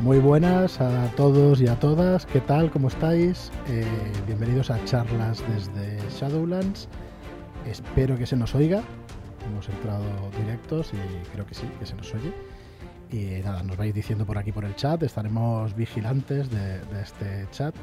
Muy buenas a todos y a todas, ¿qué tal? ¿Cómo estáis? Eh, bienvenidos a charlas desde Shadowlands. Espero que se nos oiga. Hemos entrado directos y creo que sí, que se nos oye. Y nada, nos vais diciendo por aquí por el chat, estaremos vigilantes de, de este chat.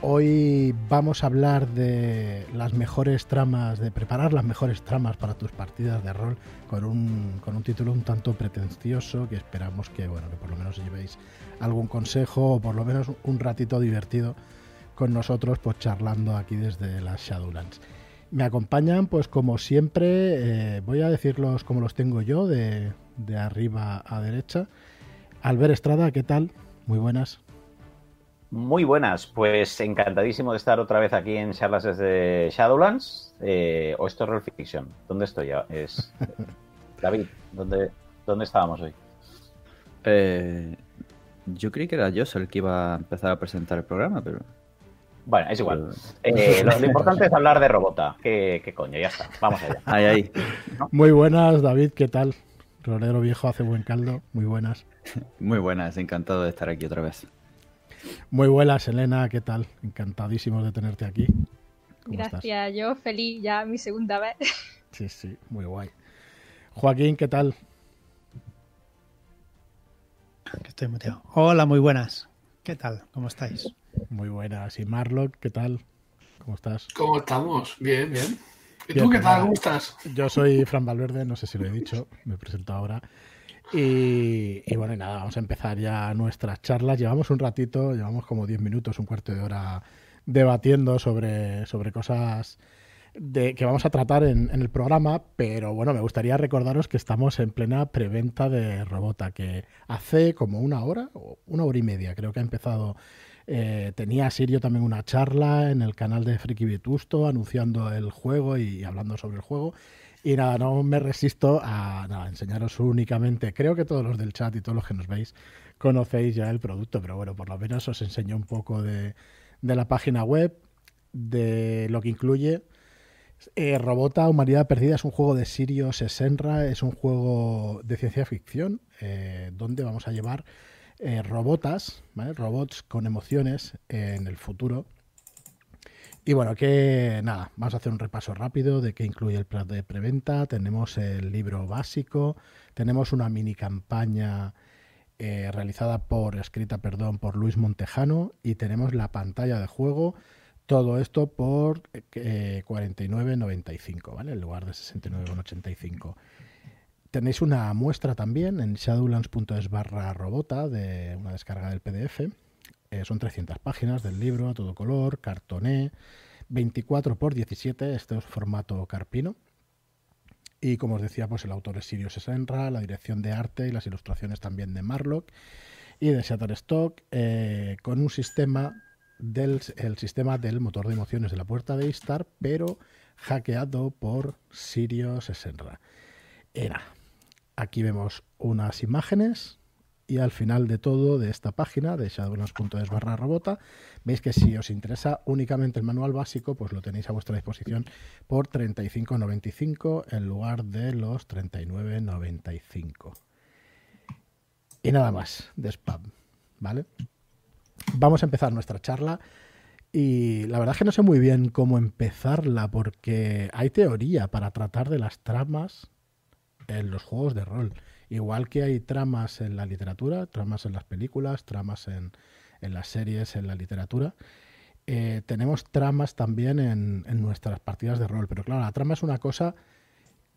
Hoy vamos a hablar de las mejores tramas, de preparar las mejores tramas para tus partidas de rol con un, con un título un tanto pretencioso que esperamos que, bueno, que por lo menos llevéis algún consejo o por lo menos un ratito divertido con nosotros, pues charlando aquí desde las Shadowlands. Me acompañan, pues como siempre, eh, voy a decirlos como los tengo yo, de, de arriba a derecha. Albert Estrada, ¿qué tal? Muy buenas. Muy buenas, pues encantadísimo de estar otra vez aquí en charlas desde Shadowlands eh, o esto es Roll Fiction. ¿Dónde estoy? ya? Es David, ¿dónde, ¿dónde estábamos hoy? Eh, yo creí que era yo el que iba a empezar a presentar el programa, pero. Bueno, es igual. Eh, lo, lo, importante es hablar de Robota. ¿Qué, ¿Qué, coño? Ya está. Vamos allá. Ahí, ahí. ¿No? Muy buenas, David. ¿Qué tal? Rolero viejo hace buen caldo. Muy buenas. Muy buenas. Encantado de estar aquí otra vez. Muy buenas, Elena, ¿qué tal? Encantadísimos de tenerte aquí. Gracias, estás? yo feliz ya mi segunda vez. Sí, sí, muy guay. Joaquín, ¿qué tal? Que estoy muteado. Hola, muy buenas. ¿Qué tal? ¿Cómo estáis? Muy buenas. ¿Y Marlock, qué tal? ¿Cómo estás? ¿Cómo estamos? Bien, bien. ¿Y bien, tú qué tal? ¿Cómo estás? Yo soy Fran Valverde, no sé si lo he dicho, me presento ahora. Y, bueno, y nada, vamos a empezar ya nuestras charlas. Llevamos un ratito, llevamos como 10 minutos, un cuarto de hora debatiendo sobre, sobre cosas de, que vamos a tratar en, en, el programa, pero bueno, me gustaría recordaros que estamos en plena preventa de Robota, que hace como una hora, o una hora y media, creo que ha empezado. Eh, tenía Sirio también una charla en el canal de Friki Vetusto anunciando el juego y hablando sobre el juego. Y nada, no me resisto a nada, enseñaros únicamente, creo que todos los del chat y todos los que nos veis conocéis ya el producto, pero bueno, por lo menos os enseño un poco de, de la página web, de lo que incluye. Eh, Robota, Humanidad Perdida es un juego de Sirius Senra, es un juego de ciencia ficción eh, donde vamos a llevar eh, robotas, ¿vale? robots con emociones en el futuro y bueno, que nada, vamos a hacer un repaso rápido de qué incluye el plan de preventa. Tenemos el libro básico, tenemos una mini campaña eh, realizada por, escrita, perdón, por Luis Montejano y tenemos la pantalla de juego. Todo esto por eh, 49.95, ¿vale? En lugar de 69.85. Tenéis una muestra también en shadowlands.es barra robota de una descarga del PDF eh, son 300 páginas del libro a todo color, cartoné, 24 por 17, este es formato carpino. Y como os decía, pues el autor es Sirius Senra, la dirección de arte y las ilustraciones también de Marlock y de Shutterstock, eh, con un sistema del el sistema del motor de emociones de la puerta de Istar, pero hackeado por Sirius Senra. Era. Aquí vemos unas imágenes y al final de todo de esta página de shadowlands.es barra robota veis que si os interesa únicamente el manual básico pues lo tenéis a vuestra disposición por 35.95 en lugar de los 39.95 y nada más de spam vale vamos a empezar nuestra charla y la verdad es que no sé muy bien cómo empezarla porque hay teoría para tratar de las tramas en los juegos de rol Igual que hay tramas en la literatura, tramas en las películas, tramas en, en las series, en la literatura, eh, tenemos tramas también en, en, nuestras partidas de rol. Pero claro, la trama es una cosa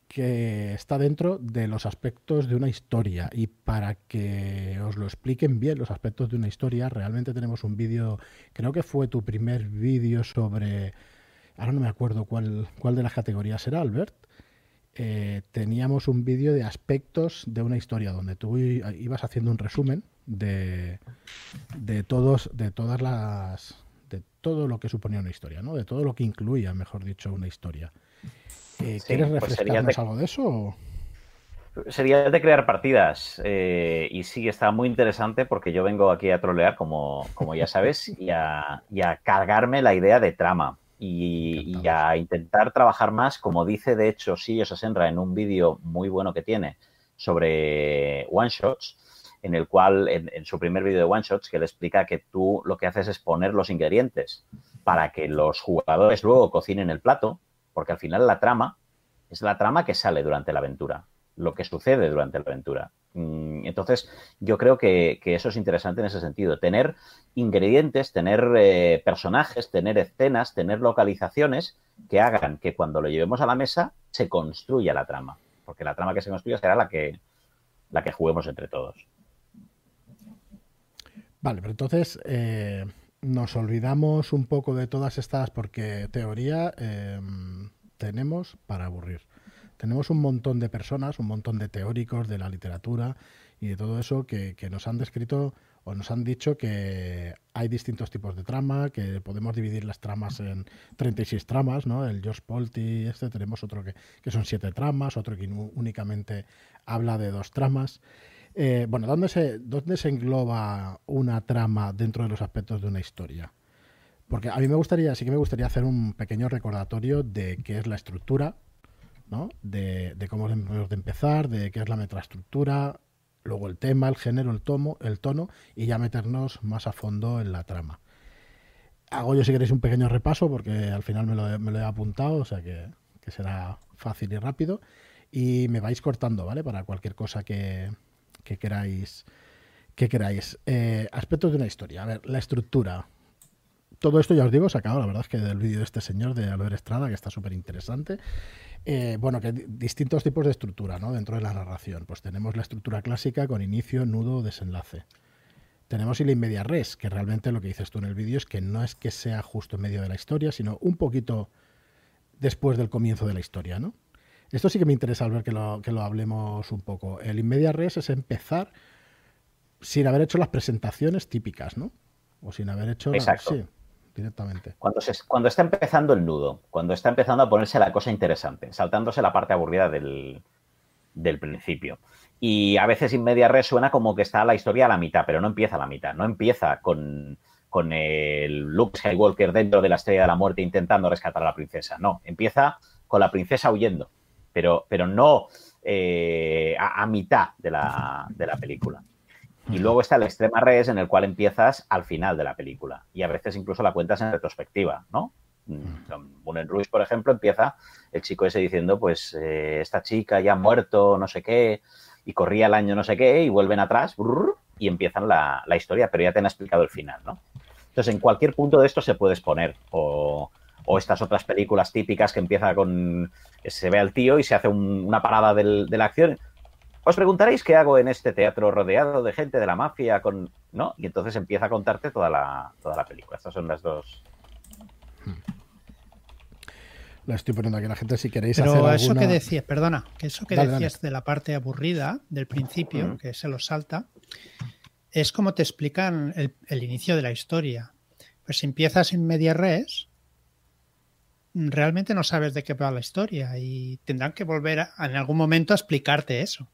que está dentro de los aspectos de una historia. Y para que os lo expliquen bien los aspectos de una historia, realmente tenemos un vídeo, creo que fue tu primer vídeo sobre... Ahora no me acuerdo cuál, cuál de las categorías era, Albert eh, teníamos un vídeo de aspectos de una historia donde tú ibas haciendo un resumen de, de todos de todas las de todo lo que suponía una historia, ¿no? De todo lo que incluía, mejor dicho, una historia. Eh, sí, ¿Quieres refrescarnos pues de, algo de eso? O? Sería de crear partidas. Eh, y sí, está muy interesante porque yo vengo aquí a trolear, como, como ya sabes, y a, y a cargarme la idea de trama y, y, a intentar trabajar más, como dice de hecho Sillo Sasenra en un vídeo muy bueno que tiene sobre one shots, en el cual, en, su primer vídeo de One Shots, que le explica que tú lo que haces es poner los ingredientes para que los jugadores luego cocinen el plato, porque al final la trama es la trama que sale durante la aventura, lo que sucede durante la aventura. Mm, entonces, yo creo que, eso es interesante en ese sentido. Tener ingredientes, tener eh, personajes, tener escenas, tener localizaciones que hagan que cuando lo llevemos a la mesa se construya la trama. Porque la trama que se construya será la que, la que juguemos entre todos. Vale, pero entonces eh, nos olvidamos un poco de todas estas porque teoría em, tenemos para aburrir. Tenemos un montón de personas, un montón de teóricos de la literatura y de todo eso que, nos han descrito o nos han dicho que hay distintos tipos de trama, que podemos dividir las tramas en 36 tramas, ¿no? El George Polti, este, tenemos otro que, que son siete tramas, otro que únicamente habla de dos tramas. Eh, bueno, ¿dónde se, ¿dónde se engloba una trama dentro de los aspectos de una historia? Porque a mí me gustaría, sí que me gustaría hacer un pequeño recordatorio de qué es la estructura, De, cómo debemos de empezar, de qué es la metaestructura, luego el tema, el género, el tomo, el tono, y ya meternos más a fondo en la trama. Hago yo si queréis un pequeño repaso, porque al final me lo, me lo he apuntado, o sea que, que será fácil y rápido. Y me vais cortando, ¿vale? Para cualquier cosa que, que queráis. Que queráis. Eh, aspectos de una historia. A ver, la estructura. Todo esto ya os digo, sacado, la verdad es que del vídeo de este señor de Albert Estrada, que está súper interesante. Eh, bueno, que distintos tipos de estructura ¿no? dentro de la narración. Pues tenemos la estructura clásica con inicio, nudo, desenlace. Tenemos el inmedia res, que realmente lo que dices tú en el vídeo es que no es que sea justo en medio de la historia, sino un poquito después del comienzo de la historia, ¿no? Esto sí que me interesa, ver que lo, que lo hablemos un poco. El inmedia res es empezar sin haber hecho las presentaciones típicas, ¿no? O sin haber hecho... Exacto. sí, directamente. Cuando, se, cuando está empezando el nudo, cuando está empezando a ponerse la cosa interesante, saltándose la parte aburrida del, del principio. Y a veces inmedia res suena como que está la historia a la mitad, pero no empieza a la mitad, no empieza con, con el Luke Skywalker dentro de la Estrella de la Muerte intentando rescatar a la princesa, no, empieza con la princesa huyendo pero, pero no eh, a, mitad de la, de la película. Y luego está el extrema res en el cual empiezas al final de la película. Y a veces incluso la cuentas en retrospectiva, ¿no? Moulin Rouge, por ejemplo, empieza el chico ese diciendo, pues, eh, esta chica ya ha muerto, no sé qué, y corría el año no sé qué, y vuelven atrás, y empiezan la, la, historia, pero ya te han explicado el final, ¿no? Entonces, en cualquier punto de esto se puede exponer, o, o estas otras películas típicas que empieza con se ve al tío y se hace una parada de la acción. Os preguntaréis qué hago en este teatro rodeado de gente de la mafia con no y entonces empieza a contarte toda la toda la película. Estas son las dos. La estoy poniendo aquí la gente si queréis Pero hacer eso que decías, perdona, que eso que decías de la parte aburrida del principio, que se lo salta, es como te explican el, el inicio de la historia. Pues si empiezas en media res, realmente no sabes de qué va la historia y tendrán que volver en algún momento a explicarte eso.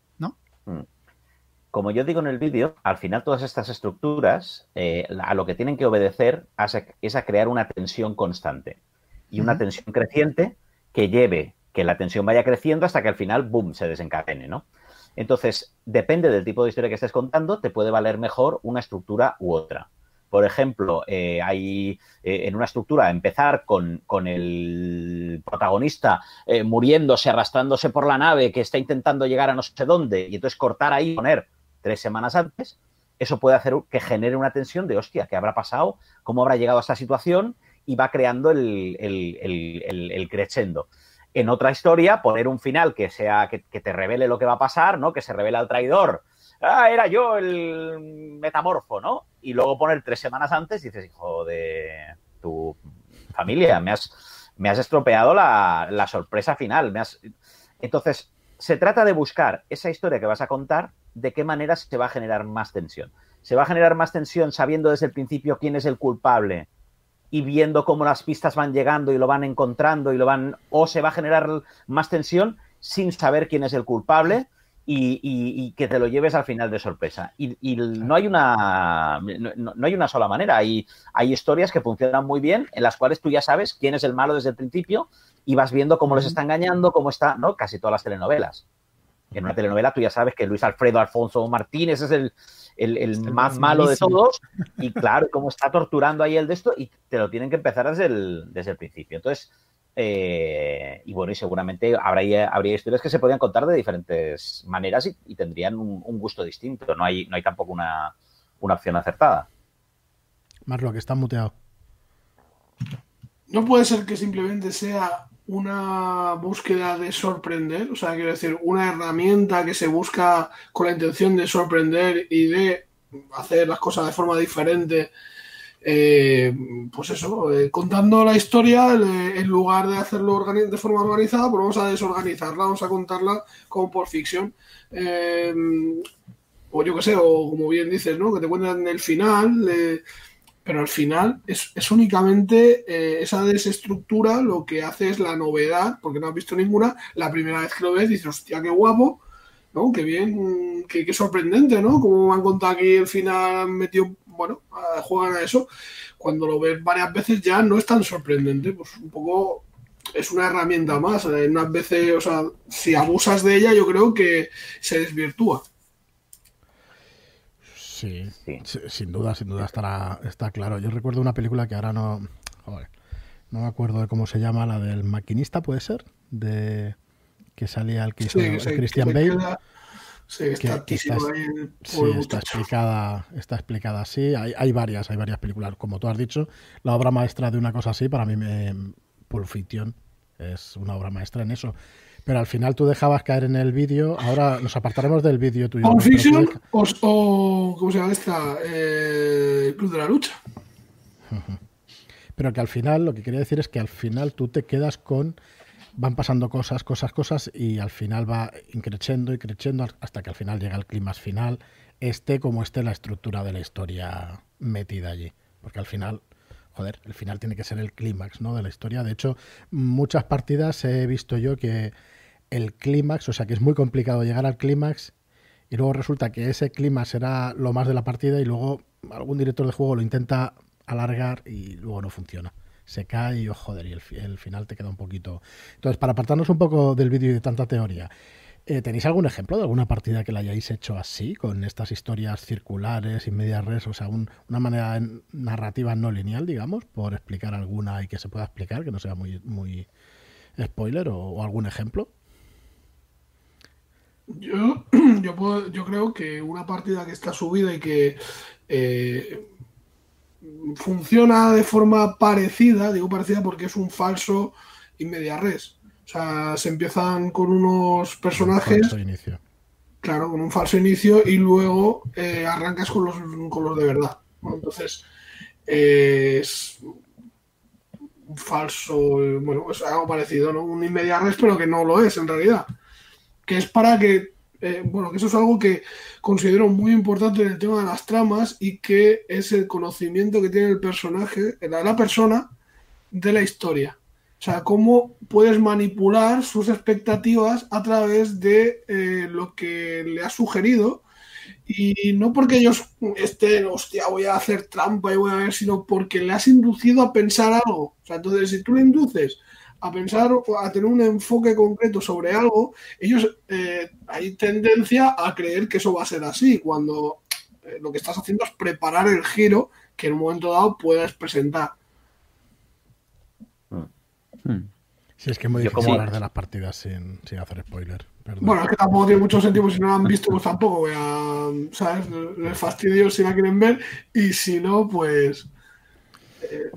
Como yo digo en el vídeo, al final todas estas estructuras eh, a lo que tienen que obedecer es a crear una tensión constante y una tensión creciente que lleve que la tensión vaya creciendo hasta que al final, boom, se desencadene, ¿no? Entonces, depende del tipo de historia que estés contando, te puede valer mejor una estructura u otra. Por ejemplo, eh, hay eh, en una estructura empezar con, el protagonista eh, muriéndose, arrastrándose por la nave que está intentando llegar a no sé dónde, y entonces cortar ahí y poner tres semanas antes, eso puede hacer que genere una tensión de hostia, ¿qué habrá pasado? ¿Cómo habrá llegado a esta situación? Y va creando el, el, el, crescendo. En otra historia, poner un final que sea, que, que, te revele lo que va a pasar, ¿no? Que se revela al traidor ah, era yo el metamorfo, ¿no? Y luego poner tres semanas antes y dices, hijo de tu familia, me has, me has estropeado la, sorpresa final. Entonces, se trata de buscar esa historia que vas a contar, de qué manera se va a generar más tensión. Se va a generar más tensión sabiendo desde el principio quién es el culpable y viendo cómo las pistas van llegando y lo van encontrando y lo van o se va a generar más tensión sin saber quién es el culpable y, que te lo lleves al final de sorpresa. Y, no hay una no, hay una sola manera. Hay, hay historias que funcionan muy bien, en las cuales tú ya sabes quién es el malo desde el principio y vas viendo cómo les está engañando, cómo está, ¿no? Casi todas las telenovelas. En una telenovela tú ya sabes que Luis Alfredo Alfonso Martínez es el, el, más malo de todos y claro, cómo está torturando ahí el de esto y te lo tienen que empezar desde el, desde el principio. Entonces, eh, y bueno, y seguramente habría, habría historias que se podían contar de diferentes maneras y, tendrían un, gusto distinto. No hay, no hay tampoco una, una opción acertada. Marlo, que está muteado. No puede ser que simplemente sea una búsqueda de sorprender, o sea, quiero decir, una herramienta que se busca con la intención de sorprender y de hacer las cosas de forma diferente. Eh, pues eso, eh, contando la historia, en lugar de hacerlo de forma organizada, pues vamos a desorganizarla, vamos a contarla como por ficción. Eh, o yo qué sé, o como bien dices, ¿no? Que te cuentan el final pero al final es, únicamente eh, esa desestructura lo que hace es la novedad, porque no has visto ninguna, la primera vez que lo ves dices, hostia, qué guapo, ¿no? Qué bien, qué, sorprendente, ¿no? Como me han contado aquí el final metido, bueno, juegan a eso. Cuando lo ves varias veces ya no es tan sorprendente, pues un poco es una herramienta más. En unas veces, o sea, si abusas de ella, yo creo que se desvirtúa. Sí, sin duda, sin duda estará, está claro. Yo recuerdo una película que ahora no, no me acuerdo de cómo se llama, la del maquinista, puede ser, de que salía el, Christian Bale. Sí, está, está, explicada, está explicada así. Hay, hay, varias, hay varias películas. Como tú has dicho, la obra maestra de una cosa así, para mí, me, Pulp Fiction es una obra maestra en eso. Pero al final tú dejabas caer en el vídeo. Ahora nos apartaremos del vídeo tuyo. ¿O Fiction o, ¿Cómo se llama esta? Eh, Club de la Lucha. Pero que al final, lo que quería decir es que al final tú te quedas con. Van pasando cosas, cosas, cosas, y al final va increciendo y creciendo hasta que al final llega el clima final, esté como esté la estructura de la historia metida allí. Porque al final joder, el final tiene que ser el clímax ¿no? de la historia. De hecho, muchas partidas he visto yo que el clímax, o sea que es muy complicado llegar al clímax y luego resulta que ese clímax será lo más de la partida y luego algún director de juego lo intenta alargar y luego no funciona. Se cae y, oh, joder, y el, final te queda un poquito... Entonces, para apartarnos un poco del vídeo y de tanta teoría, eh, ¿tenéis algún ejemplo de alguna partida que la hayáis hecho así, con estas historias circulares y medias res, o sea, una manera narrativa no lineal, digamos, por explicar alguna y que se pueda explicar, que no sea muy, muy spoiler o algún ejemplo? Yo, yo, puedo, yo creo que una partida que está subida y que eh, funciona de forma parecida, digo parecida porque es un falso y media res. O sea, se empiezan con unos personajes. falso inicio. Claro, con un falso inicio y luego eh, arrancas con los, con los de verdad. entonces, es un falso, bueno, es algo parecido, ¿no? Un media res, pero que no lo es en realidad que es para que, eh, bueno, que eso es algo que considero muy importante en el tema de las tramas y que es el conocimiento que tiene el personaje, la, la persona, de la historia. O sea, cómo puedes manipular sus expectativas a través de eh, lo que le has sugerido. Y no porque ellos estén, hostia, voy a hacer trampa y voy a ver, sino porque le has inducido a pensar algo. O sea, entonces, si tú le induces a pensar o a tener un enfoque concreto sobre algo, ellos eh, hay tendencia a creer que eso va a ser así, cuando eh, lo que estás haciendo es preparar el giro que en un momento dado puedes presentar. Hmm. Si es que es muy difícil hablar de las partidas sin, hacer spoiler. Bueno, es que tampoco tiene mucho sentido, si no lo han visto, pues tampoco voy a. ¿Sabes? Les fastidio si la quieren ver, y si no, pues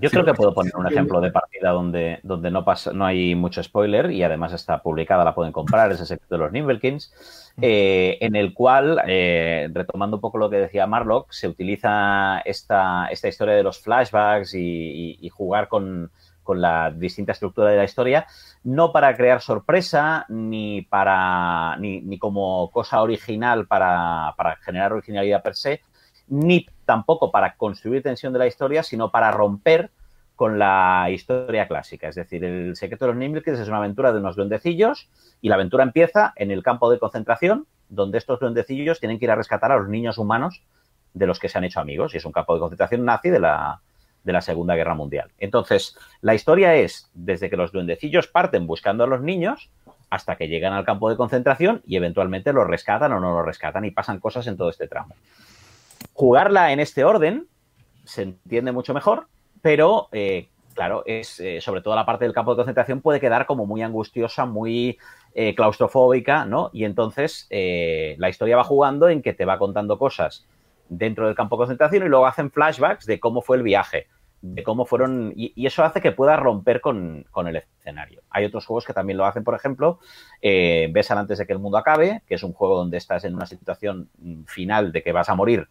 yo creo que puedo poner un ejemplo de partida donde, donde no, pasa, no hay mucho spoiler y además está publicada, la pueden comprar, es el secreto de los Nimblekins, eh, en el cual, eh, retomando un poco lo que decía Marlock, se utiliza esta, esta historia de los flashbacks y, jugar con, la distinta estructura de la historia, no para crear sorpresa ni para ni, ni como cosa original para, para generar originalidad per se, ni tampoco para construir tensión de la historia, sino para romper con la historia clásica. Es decir, El secreto de los Nimblekins es una aventura de unos duendecillos y la aventura empieza en el campo de concentración, donde estos duendecillos tienen que ir a rescatar a los niños humanos de los que se han hecho amigos. Y es un campo de concentración nazi de la, de la Segunda Guerra Mundial. Entonces, la historia es desde que los duendecillos parten buscando a los niños hasta que llegan al campo de concentración y eventualmente lo rescatan o no lo rescatan y pasan cosas en todo este tramo. Jugarla en este orden se entiende mucho mejor, pero eh, claro, es eh, sobre todo la parte del campo de concentración puede quedar como muy angustiosa, muy eh, claustrofóbica, ¿no? Y entonces la historia va jugando en que te va contando cosas dentro del campo de concentración y luego hacen flashbacks de cómo fue el viaje de cómo fueron, y, eso hace que pueda romper con, el escenario. Hay otros juegos que también lo hacen, por ejemplo, Besan antes de que el mundo acabe, que es un juego donde estás en una situación final de que vas a morir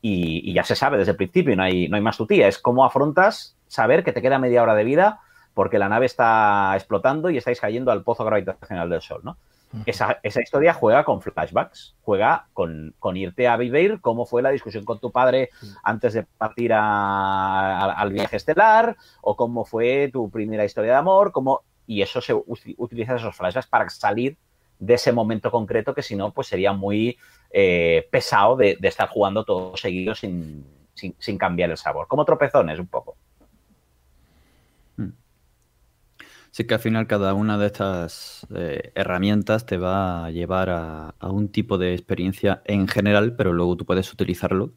y, ya se sabe desde el principio, no hay, no hay más tutía, es cómo afrontas saber que te queda media hora de vida porque la nave está explotando y estáis cayendo al pozo gravitacional del Sol, ¿no? Esa, historia juega con flashbacks, juega con, irte a vivir cómo fue la discusión con tu padre antes de partir al viaje estelar, o cómo fue tu primera historia de amor, cómo, y eso se utiliza esos flashbacks para salir de ese momento concreto que si no, pues sería muy eh, pesado de, estar jugando todo seguido sin, sin cambiar el sabor. Como tropezones un poco. Sí que al final cada una de estas eh, herramientas te va a llevar a, un tipo de experiencia en general, pero luego tú puedes utilizarlo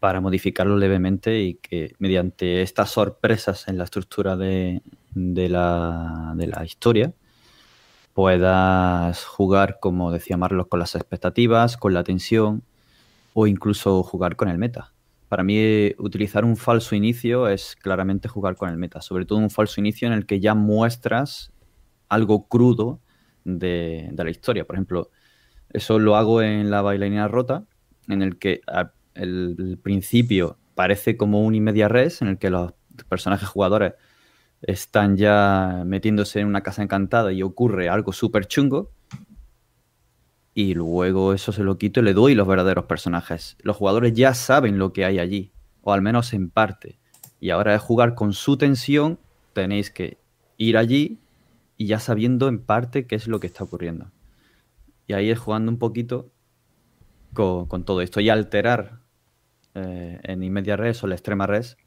para modificarlo levemente y que mediante estas sorpresas en la estructura de, la, de la historia puedas jugar, como decía Marlos, con las expectativas, con la tensión o incluso jugar con el meta para mí utilizar un falso inicio es claramente jugar con el meta, sobre todo un falso inicio en el que ya muestras algo crudo de, la historia. Por ejemplo, eso lo hago en la bailarina rota, en el que el, principio parece como un inmedia res, en el que los personajes jugadores están ya metiéndose en una casa encantada y ocurre algo súper chungo, y luego eso se lo quito y le doy los verdaderos personajes. Los jugadores ya saben lo que hay allí, o al menos en parte. Y ahora es jugar con su tensión, tenéis que ir allí y ya sabiendo en parte qué es lo que está ocurriendo. Y ahí es jugando un poquito con, todo esto y alterar eh, en inmedia res o la extrema res.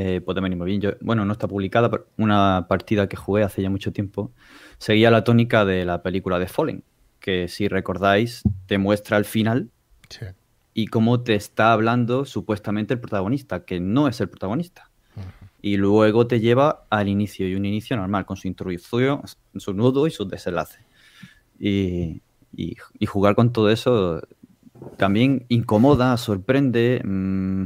Eh, puede venir muy bien. Yo, bueno, no está publicada, pero una partida que jugué hace ya mucho tiempo seguía la tónica de la película de Fallen que si recordáis te muestra al final y cómo te está hablando supuestamente el protagonista, que no es el protagonista. Y luego te lleva al inicio, y un inicio normal, con su introducción, su nudo y su desenlace. Y, jugar con todo eso también incomoda, sorprende, mm,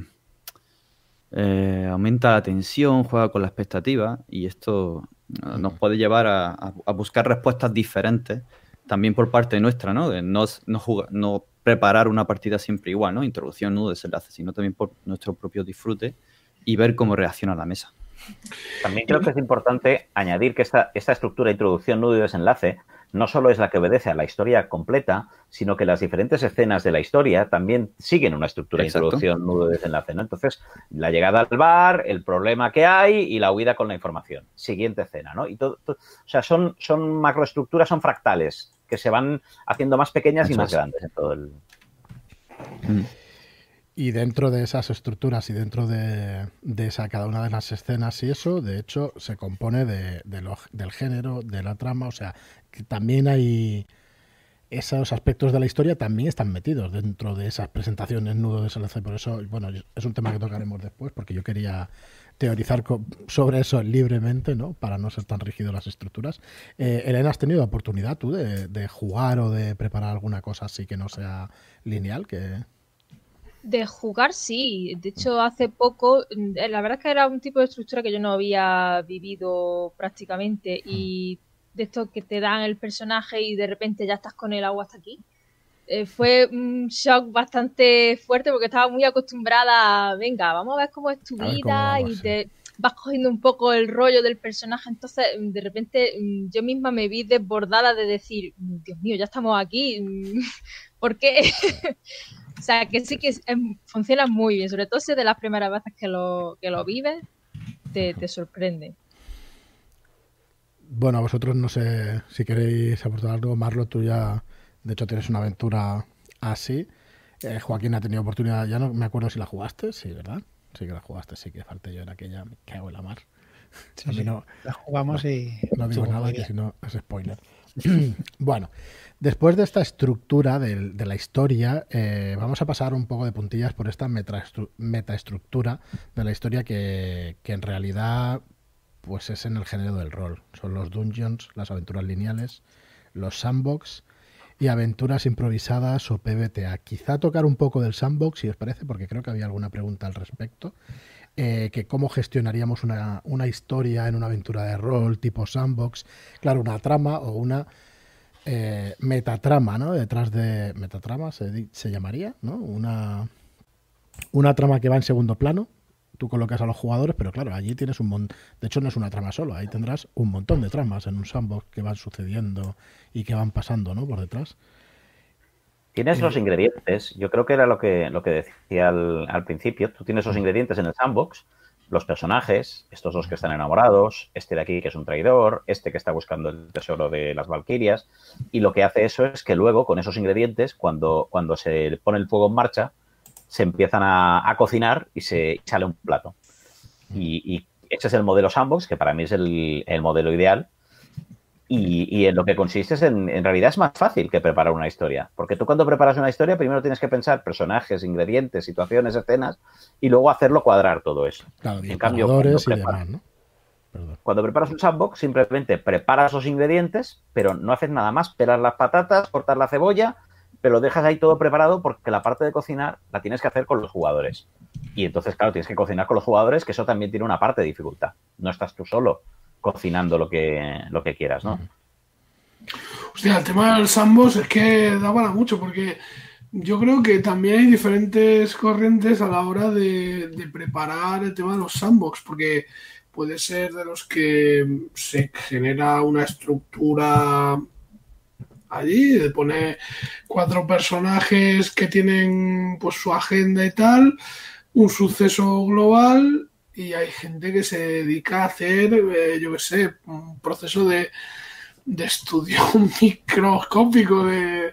eh, aumenta la tensión, juega con la expectativa y esto nos puede llevar a buscar respuestas diferentes también por parte nuestra, ¿no? De no, no, preparar una partida siempre igual, ¿no? Introducción, nudo, desenlace, sino también por nuestro propio disfrute y ver cómo reacciona la mesa. También creo que es importante añadir que esta, esta estructura introducción, nudo y desenlace no solo es la que obedece a la historia completa, sino que las diferentes escenas de la historia también siguen una estructura de introducción, nudo desenlace. ¿no? Entonces, la llegada al bar, el problema que hay y la huida con la información. Siguiente escena, ¿no? Y todo, o sea, son, son macroestructuras, son fractales que se van haciendo más pequeñas y más grandes en todo el. Mm. Y dentro de esas estructuras y dentro de, esa cada una de las escenas y eso, de hecho, se compone de, del género, de la trama, o sea, que también hay esos aspectos de la historia también están metidos dentro de esas presentaciones nudo de SLC. Por eso, bueno, es un tema que tocaremos después, porque yo quería teorizar sobre eso libremente, ¿no? Para no ser tan rígido las estructuras. Eh, Elena, ¿has tenido oportunidad tú de, de, jugar o de preparar alguna cosa así que no sea lineal? Que, de jugar, sí. De hecho, hace poco, eh, la verdad es que era un tipo de estructura que yo no había vivido prácticamente y de esto que te dan el personaje y de repente ya estás con el agua hasta aquí. Eh, fue un shock bastante fuerte porque estaba muy acostumbrada a, venga, vamos a ver cómo es tu vida y te vas cogiendo un poco el rollo del personaje. Entonces, de repente, yo misma me vi desbordada de decir, Dios mío, ya estamos aquí. ¿Por qué? O sea, que sí que funciona muy bien, sobre todo si es de las primeras veces que lo, que lo vives, te, sorprende. Bueno, a vosotros no sé si queréis aportar algo. Marlo, tú ya, de hecho, tienes una aventura así. Eh, Joaquín ha tenido oportunidad, ya no me acuerdo si la jugaste, sí, ¿verdad? Sí que la jugaste, sí que falté yo en aquella, me cago en la mar. no, la jugamos y. No digo nada que si no es spoiler. bueno, después de esta estructura de, la historia, eh, vamos a pasar un poco de puntillas por esta metaestructura de la historia que, que en realidad pues es en el género del rol. Son los dungeons, las aventuras lineales, los sandbox y aventuras improvisadas o PBTA. Quizá tocar un poco del sandbox, si os parece, porque creo que había alguna pregunta al respecto. Eh, que cómo gestionaríamos una, una, historia en una aventura de rol tipo sandbox. Claro, una trama o una eh, metatrama, ¿no? Detrás de... Metatrama se, se llamaría, ¿no? Una, una trama que va en segundo plano, tú colocas a los jugadores, pero claro, allí tienes un montón. De hecho, no es una trama solo, ahí tendrás un montón de tramas en un sandbox que van sucediendo y que van pasando, ¿no? Por detrás. Tienes los ingredientes, yo creo que era lo que, lo que decía al, principio. Tú tienes los ingredientes en el sandbox, los personajes, estos dos que están enamorados, este de aquí que es un traidor, este que está buscando el tesoro de las Valquirias, y lo que hace eso es que luego, con esos ingredientes, cuando, cuando se pone el fuego en marcha, se empiezan a, cocinar y se sale un plato. Y, ese es el modelo sandbox, que para mí es el, modelo ideal. Y, en lo que consiste es en, en realidad es más fácil que preparar una historia. Porque tú cuando preparas una historia, primero tienes que pensar personajes, ingredientes, situaciones, escenas, y luego hacerlo cuadrar todo eso. en cambio, cuando, preparas, cuando preparas un sandbox, simplemente preparas los ingredientes, pero no haces nada más. Pelar las patatas, cortar la cebolla, pero lo dejas ahí todo preparado porque la parte de cocinar la tienes que hacer con los jugadores. Y entonces, claro, tienes que cocinar con los jugadores, que eso también tiene una parte de dificultad. No estás tú solo cocinando lo que, lo que quieras, ¿no? Hostia, el tema del sambos es que da para mucho porque yo creo que también hay diferentes corrientes a la hora de, de preparar el tema de los sandbox, porque puede ser de los que se genera una estructura allí, pone cuatro personajes que tienen pues su agenda y tal, un suceso global y hay gente que se dedica a hacer, eh, yo qué sé, un proceso de, de estudio microscópico de,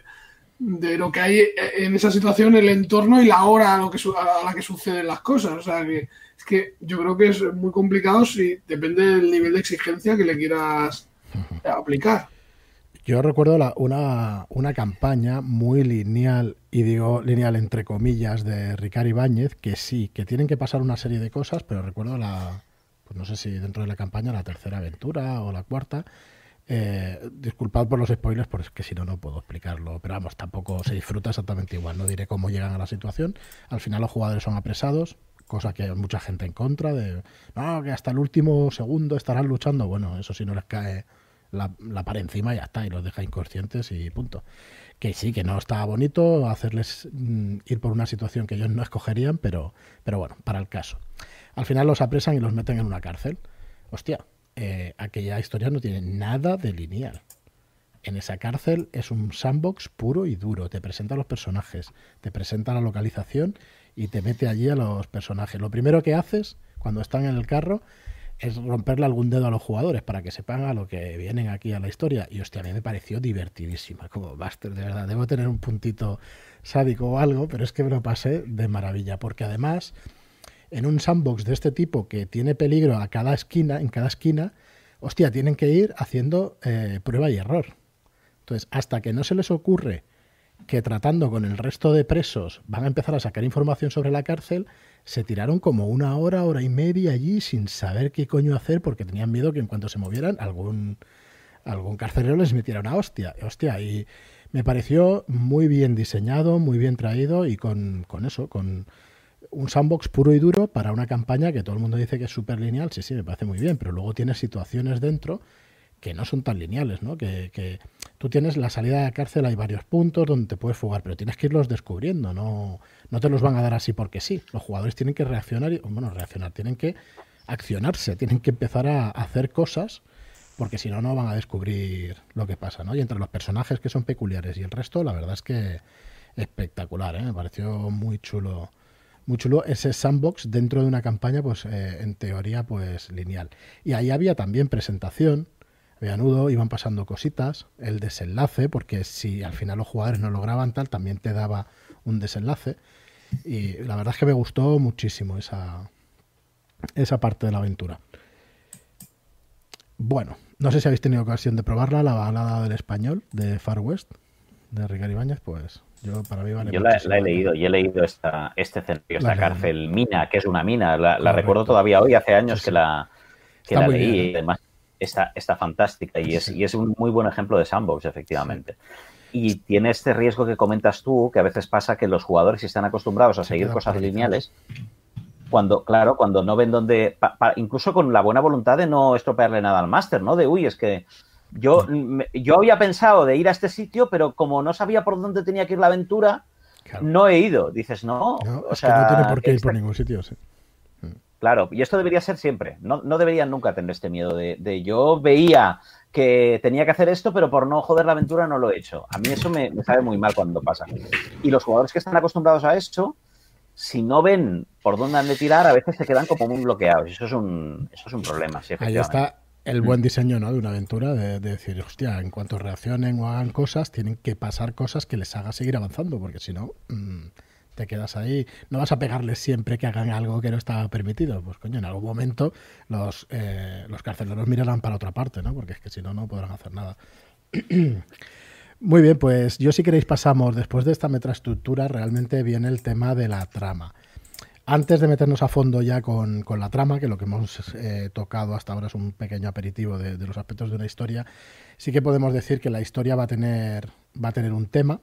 de, lo que hay en esa situación, el entorno y la hora a, lo que, a la que suceden las cosas. O sea, que es que yo creo que es muy complicado si depende del nivel de exigencia que le quieras aplicar. Yo recuerdo una, una, campaña muy lineal, y digo lineal entre comillas, de Ricardo Ibáñez, que sí, que tienen que pasar una serie de cosas, pero recuerdo la, pues no sé si dentro de la campaña la tercera aventura o la cuarta. Eh, disculpad por los spoilers, porque si no, no puedo explicarlo. Pero vamos, tampoco se disfruta exactamente igual. No diré cómo llegan a la situación. Al final los jugadores son apresados, cosa que hay mucha gente en contra de, no, que hasta el último segundo estarán luchando. Bueno, eso sí no les cae la, la para encima y ya está, y los deja inconscientes y punto. Que sí, que no está bonito hacerles mm, ir por una situación que ellos no escogerían, pero, pero bueno, para el caso. Al final los apresan y los meten en una cárcel. Hostia, eh, aquella historia no tiene nada de lineal. En esa cárcel es un sandbox puro y duro. Te presenta a los personajes, te presenta la localización y te mete allí a los personajes. Lo primero que haces cuando están en el carro es romperle algún dedo a los jugadores para que sepan a lo que vienen aquí a la historia. Y hostia, a mí me pareció divertidísima. Como Buster, de verdad. Debo tener un puntito sádico o algo, pero es que me lo pasé de maravilla. Porque además, en un sandbox de este tipo que tiene peligro a cada esquina, en cada esquina, hostia, tienen que ir haciendo eh, prueba y error. Entonces, hasta que no se les ocurre que tratando con el resto de presos van a empezar a sacar información sobre la cárcel, se tiraron como una hora, hora y media allí sin saber qué coño hacer porque tenían miedo que en cuanto se movieran algún, algún carcelero les metiera una hostia. Hostia, y me pareció muy bien diseñado, muy bien traído y con, con eso, con un sandbox puro y duro para una campaña que todo el mundo dice que es súper lineal. Sí, sí, me parece muy bien, pero luego tiene situaciones dentro que no son tan lineales, ¿no? Que, que, tú tienes la salida de la cárcel, hay varios puntos donde te puedes fugar, pero tienes que irlos descubriendo, no, no te los van a dar así porque sí. Los jugadores tienen que reaccionar, y, bueno, reaccionar, tienen que accionarse, tienen que empezar a hacer cosas, porque si no, no van a descubrir lo que pasa, ¿no? Y entre los personajes que son peculiares y el resto, la verdad es que espectacular, ¿eh? Me pareció muy chulo muy chulo ese sandbox dentro de una campaña, pues eh, en teoría, pues lineal. Y ahí había también presentación, nudo, iban pasando cositas, el desenlace, porque si al final los jugadores no lograban tal, también te daba un desenlace. Y la verdad es que me gustó muchísimo esa, esa parte de la aventura. Bueno, no sé si habéis tenido ocasión de probarla, la balada del español de Far West, de Ricardo Ibáñez, pues yo para mí vale Yo la, he leído y he leído esta, este escenario, esta cárcel mina, que es una mina. La, recuerdo todavía hoy, hace años que la, que la leí y además está, está fantástica y es, y es un muy buen ejemplo de sandbox, efectivamente. Y tiene este riesgo que comentas tú, que a veces pasa que los jugadores, si están acostumbrados a seguir cosas lineales, cuando, claro, cuando no ven dónde, incluso con la buena voluntad de no estropearle nada al máster, ¿no? De, uy, es que yo, yo había pensado de ir a este sitio, pero como no sabía por dónde tenía que ir la aventura, no he ido. Dices, no, o sea, no tiene por qué ir por ningún sitio, sí. Claro, y esto debería ser siempre. No, no deberían nunca tener este miedo de, de, yo veía que tenía que hacer esto, pero por no joder la aventura no lo he hecho. A mí eso me, me sabe muy mal cuando pasa. Y los jugadores que están acostumbrados a esto, si no ven por dónde han de tirar, a veces se quedan como muy bloqueados. Eso es un, eso es un problema. Sí, Ahí está el buen diseño ¿no? de una aventura, de, decir, hostia, en cuanto reaccionen o hagan cosas, tienen que pasar cosas que les haga seguir avanzando, porque si no, mm, te quedas ahí. No vas a pegarles siempre que hagan algo que no está permitido. Pues coño, en algún momento los, eh, los carceleros mirarán para otra parte, ¿no? Porque es que si no, no podrán hacer nada. Muy bien, pues yo si queréis pasamos, después de esta metaestructura, realmente viene el tema de la trama. Antes de meternos a fondo ya con, la trama, que lo que hemos eh, tocado hasta ahora es un pequeño aperitivo de, los aspectos de una historia, sí que podemos decir que la historia va a tener, va a tener un tema,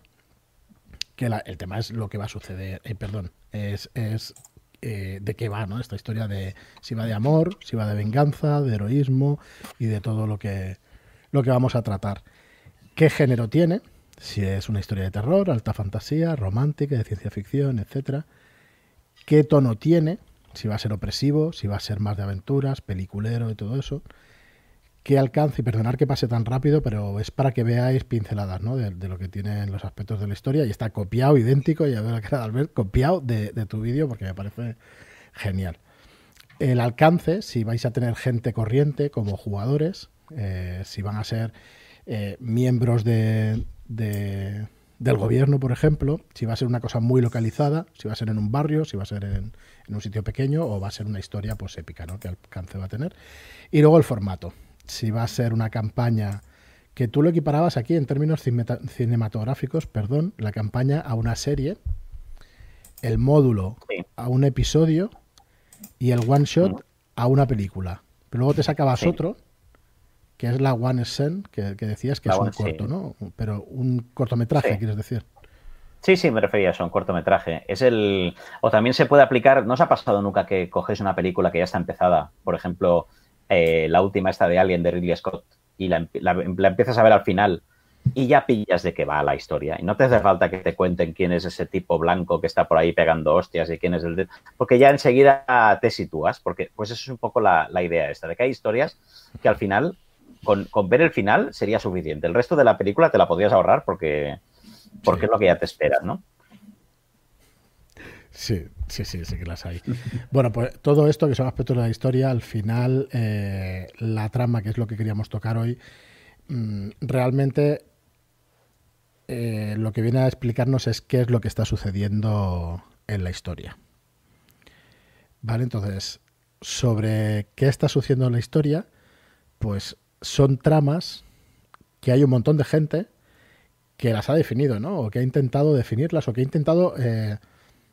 que el tema es lo que va a suceder, eh, perdón, es, es eh, de qué va, ¿no? Esta historia de si va de amor, si va de venganza, de heroísmo y de todo lo que, lo que vamos a tratar. ¿Qué género tiene? Si es una historia de terror, alta fantasía, romántica, de ciencia ficción, etcétera qué tono tiene, si va a ser opresivo, si va a ser más de aventuras, peliculero y todo eso, qué alcance, y perdonar que pase tan rápido, pero es para que veáis pinceladas ¿no? de, lo que tienen los aspectos de la historia y está copiado, idéntico, ya veo la cara de Albert, copiado de, tu vídeo porque me parece genial. El alcance, si vais a tener gente corriente como jugadores, eh, si van a ser eh, miembros de, del gobierno, por ejemplo, si va a ser una cosa muy localizada, si va a ser en un barrio, si va a ser en, un sitio pequeño o va a ser una historia pues épica, ¿no? Que alcance va a tener. Y luego el formato, si va a ser una campaña que tú lo equiparabas aquí en términos cinematográficos, perdón, la campaña a una serie, el módulo a un episodio y el one shot a una película. Pero luego te sacabas otro que es la One Scene, que, decías que es un corto, ¿no? Pero un cortometraje, quieres decir. Sí, sí, me refería a eso, un cortometraje. Es el. O también se puede aplicar. ¿No os ha pasado nunca que coges una película que ya está empezada? Por ejemplo, eh, la última esta de Alien de Ridley Scott, y la, empiezas a ver al final y ya pillas de qué va la historia. Y no te hace falta que te cuenten quién es ese tipo blanco que está por ahí pegando hostias y quién es el... Porque ya enseguida te sitúas, porque pues eso es un poco la, la idea esta, de que hay historias que al final con, ver el final sería suficiente. El resto de la película te la podrías ahorrar porque, porque es lo que ya te esperas, ¿no? Sí, sí, sí, sí que las hay. Bueno, pues todo esto que son aspectos de la historia, al final, eh, la trama, que es lo que queríamos tocar hoy, mm, realmente eh, lo que viene a explicarnos es qué es lo que está sucediendo en la historia. Vale, entonces, sobre qué está sucediendo en la historia, pues son tramas que hay un montón de gente que las ha definido, ¿no? O que ha intentado definirlas, o que ha intentado eh,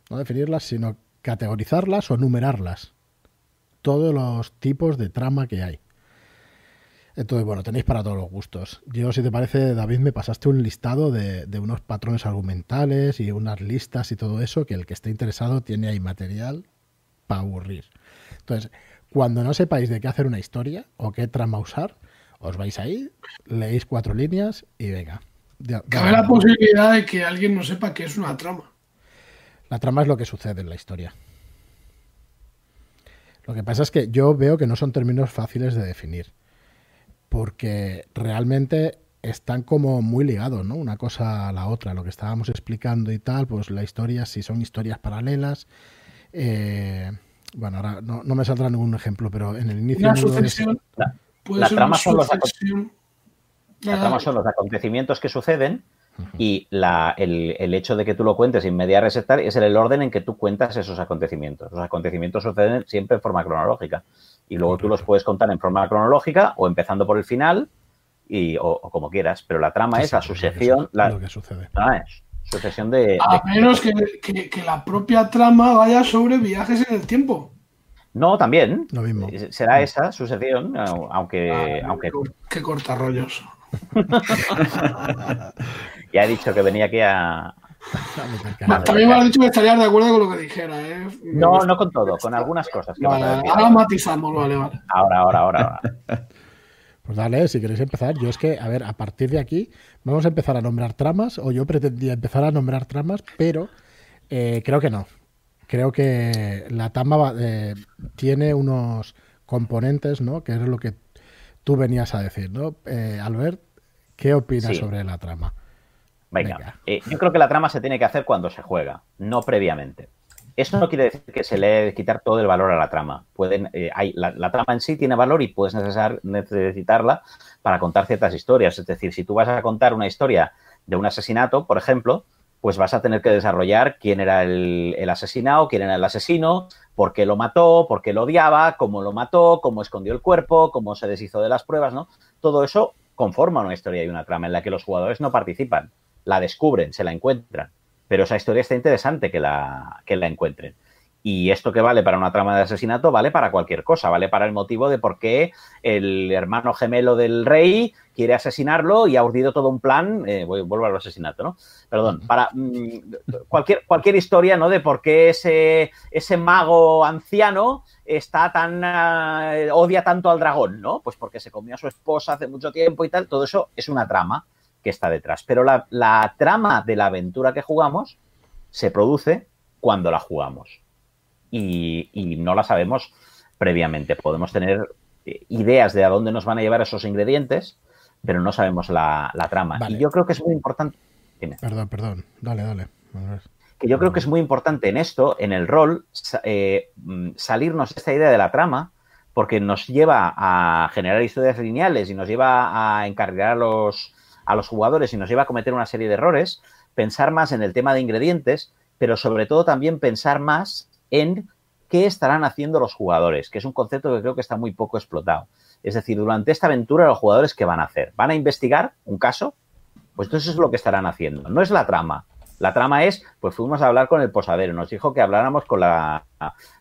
no definirlas, sino categorizarlas o numerarlas. Todos los tipos de trama que hay. Entonces, bueno, tenéis para todos los gustos. Yo, si te parece, David, me pasaste un listado de, de, unos patrones argumentales y unas listas y todo eso, que el que esté interesado tiene ahí material para aburrir. Entonces, cuando no sepáis de qué hacer una historia o qué trama usar, os vais ahí, leéis cuatro líneas y venga. Cabe la posibilidad de que alguien no sepa qué es una trama. La trama es lo que sucede en la historia. Lo que pasa es que yo veo que no son términos fáciles de definir. Porque realmente están como muy ligados, ¿no? Una cosa a la otra. Lo que estábamos explicando y tal, pues la historia, si son historias paralelas. Eh, bueno, ahora no, me saldrá ningún ejemplo, pero en el inicio. La trama, son los, son los acontecimientos que suceden Y la, el, el, hecho de que tú lo cuentes en media resetar es el orden en que tú cuentas esos acontecimientos. Los acontecimientos suceden siempre en forma cronológica. Y luego tú los puedes contar en forma cronológica o empezando por el final y, o, como quieras. Pero la trama es la sucesión. La, lo que sucede. es sucesión de. A menos que, que, que, la propia trama vaya sobre viajes en el tiempo. No, también. Lo mismo. Será esa sucesión, aunque. Ah, aunque... Qué corta rollos. ya he dicho que venía aquí a. También me has dicho que estarías de acuerdo con lo que dijera, ¿eh? No, no con todo, con algunas cosas. Que vale, ahora matizamos, vale, vale. Ahora, ahora, ahora. ahora. Pues dale, si queréis empezar. Yo es que, a ver, a partir de aquí vamos a empezar a nombrar tramas, o yo pretendía empezar a nombrar tramas, pero eh, creo que no. Creo que la trama eh, tiene unos componentes, ¿no? Que es lo que tú venías a decir, ¿no? Eh, Albert, ¿qué opinas sí. sobre la trama? Venga, Venga. Eh, yo creo que la trama se tiene que hacer cuando se juega, no previamente. Eso no quiere decir que se le debe quitar todo el valor a la trama. Pueden, eh, hay, la, la, trama en sí tiene valor y puedes necesitar, necesitarla para contar ciertas historias. Es decir, si tú vas a contar una historia de un asesinato, por ejemplo, pues vas a tener que desarrollar quién era el, el, asesinado, quién era el asesino, por qué lo mató, por qué lo odiaba, cómo lo mató, cómo escondió el cuerpo, cómo se deshizo de las pruebas, ¿no? Todo eso conforma una historia y una trama en la que los jugadores no participan, la descubren, se la encuentran. Pero esa historia está interesante que la, que la encuentren. Y esto que vale para una trama de asesinato vale para cualquier cosa, vale para el motivo de por qué el hermano gemelo del rey quiere asesinarlo y ha urdido todo un plan, eh, vuelvo al asesinato, ¿no? Perdón, para mmm, cualquier, cualquier historia, ¿no? De por qué ese, ese mago anciano está tan, uh, odia tanto al dragón, ¿no? Pues porque se comió a su esposa hace mucho tiempo y tal, todo eso es una trama que está detrás. Pero la, la trama de la aventura que jugamos se produce cuando la jugamos y, y, no la sabemos previamente. Podemos tener ideas de a dónde nos van a llevar esos ingredientes, pero no sabemos la, la trama. Vale. Y yo creo que es muy importante. Dime. Perdón, perdón. Dale, dale. Que yo creo que es muy importante en esto, en el rol, eh, salirnos esta idea de la trama, porque nos lleva a generar historias lineales y nos lleva a encargar a los, a los jugadores y nos lleva a cometer una serie de errores, pensar más en el tema de ingredientes, pero sobre todo también pensar más en qué estarán haciendo los jugadores, que es un concepto que creo que está muy poco explotado. Es decir, durante esta aventura, los jugadores, ¿qué van a hacer? ¿Van a investigar un caso? Pues entonces es lo que estarán haciendo. No es la trama. La trama es, pues fuimos a hablar con el posadero, nos dijo que habláramos con la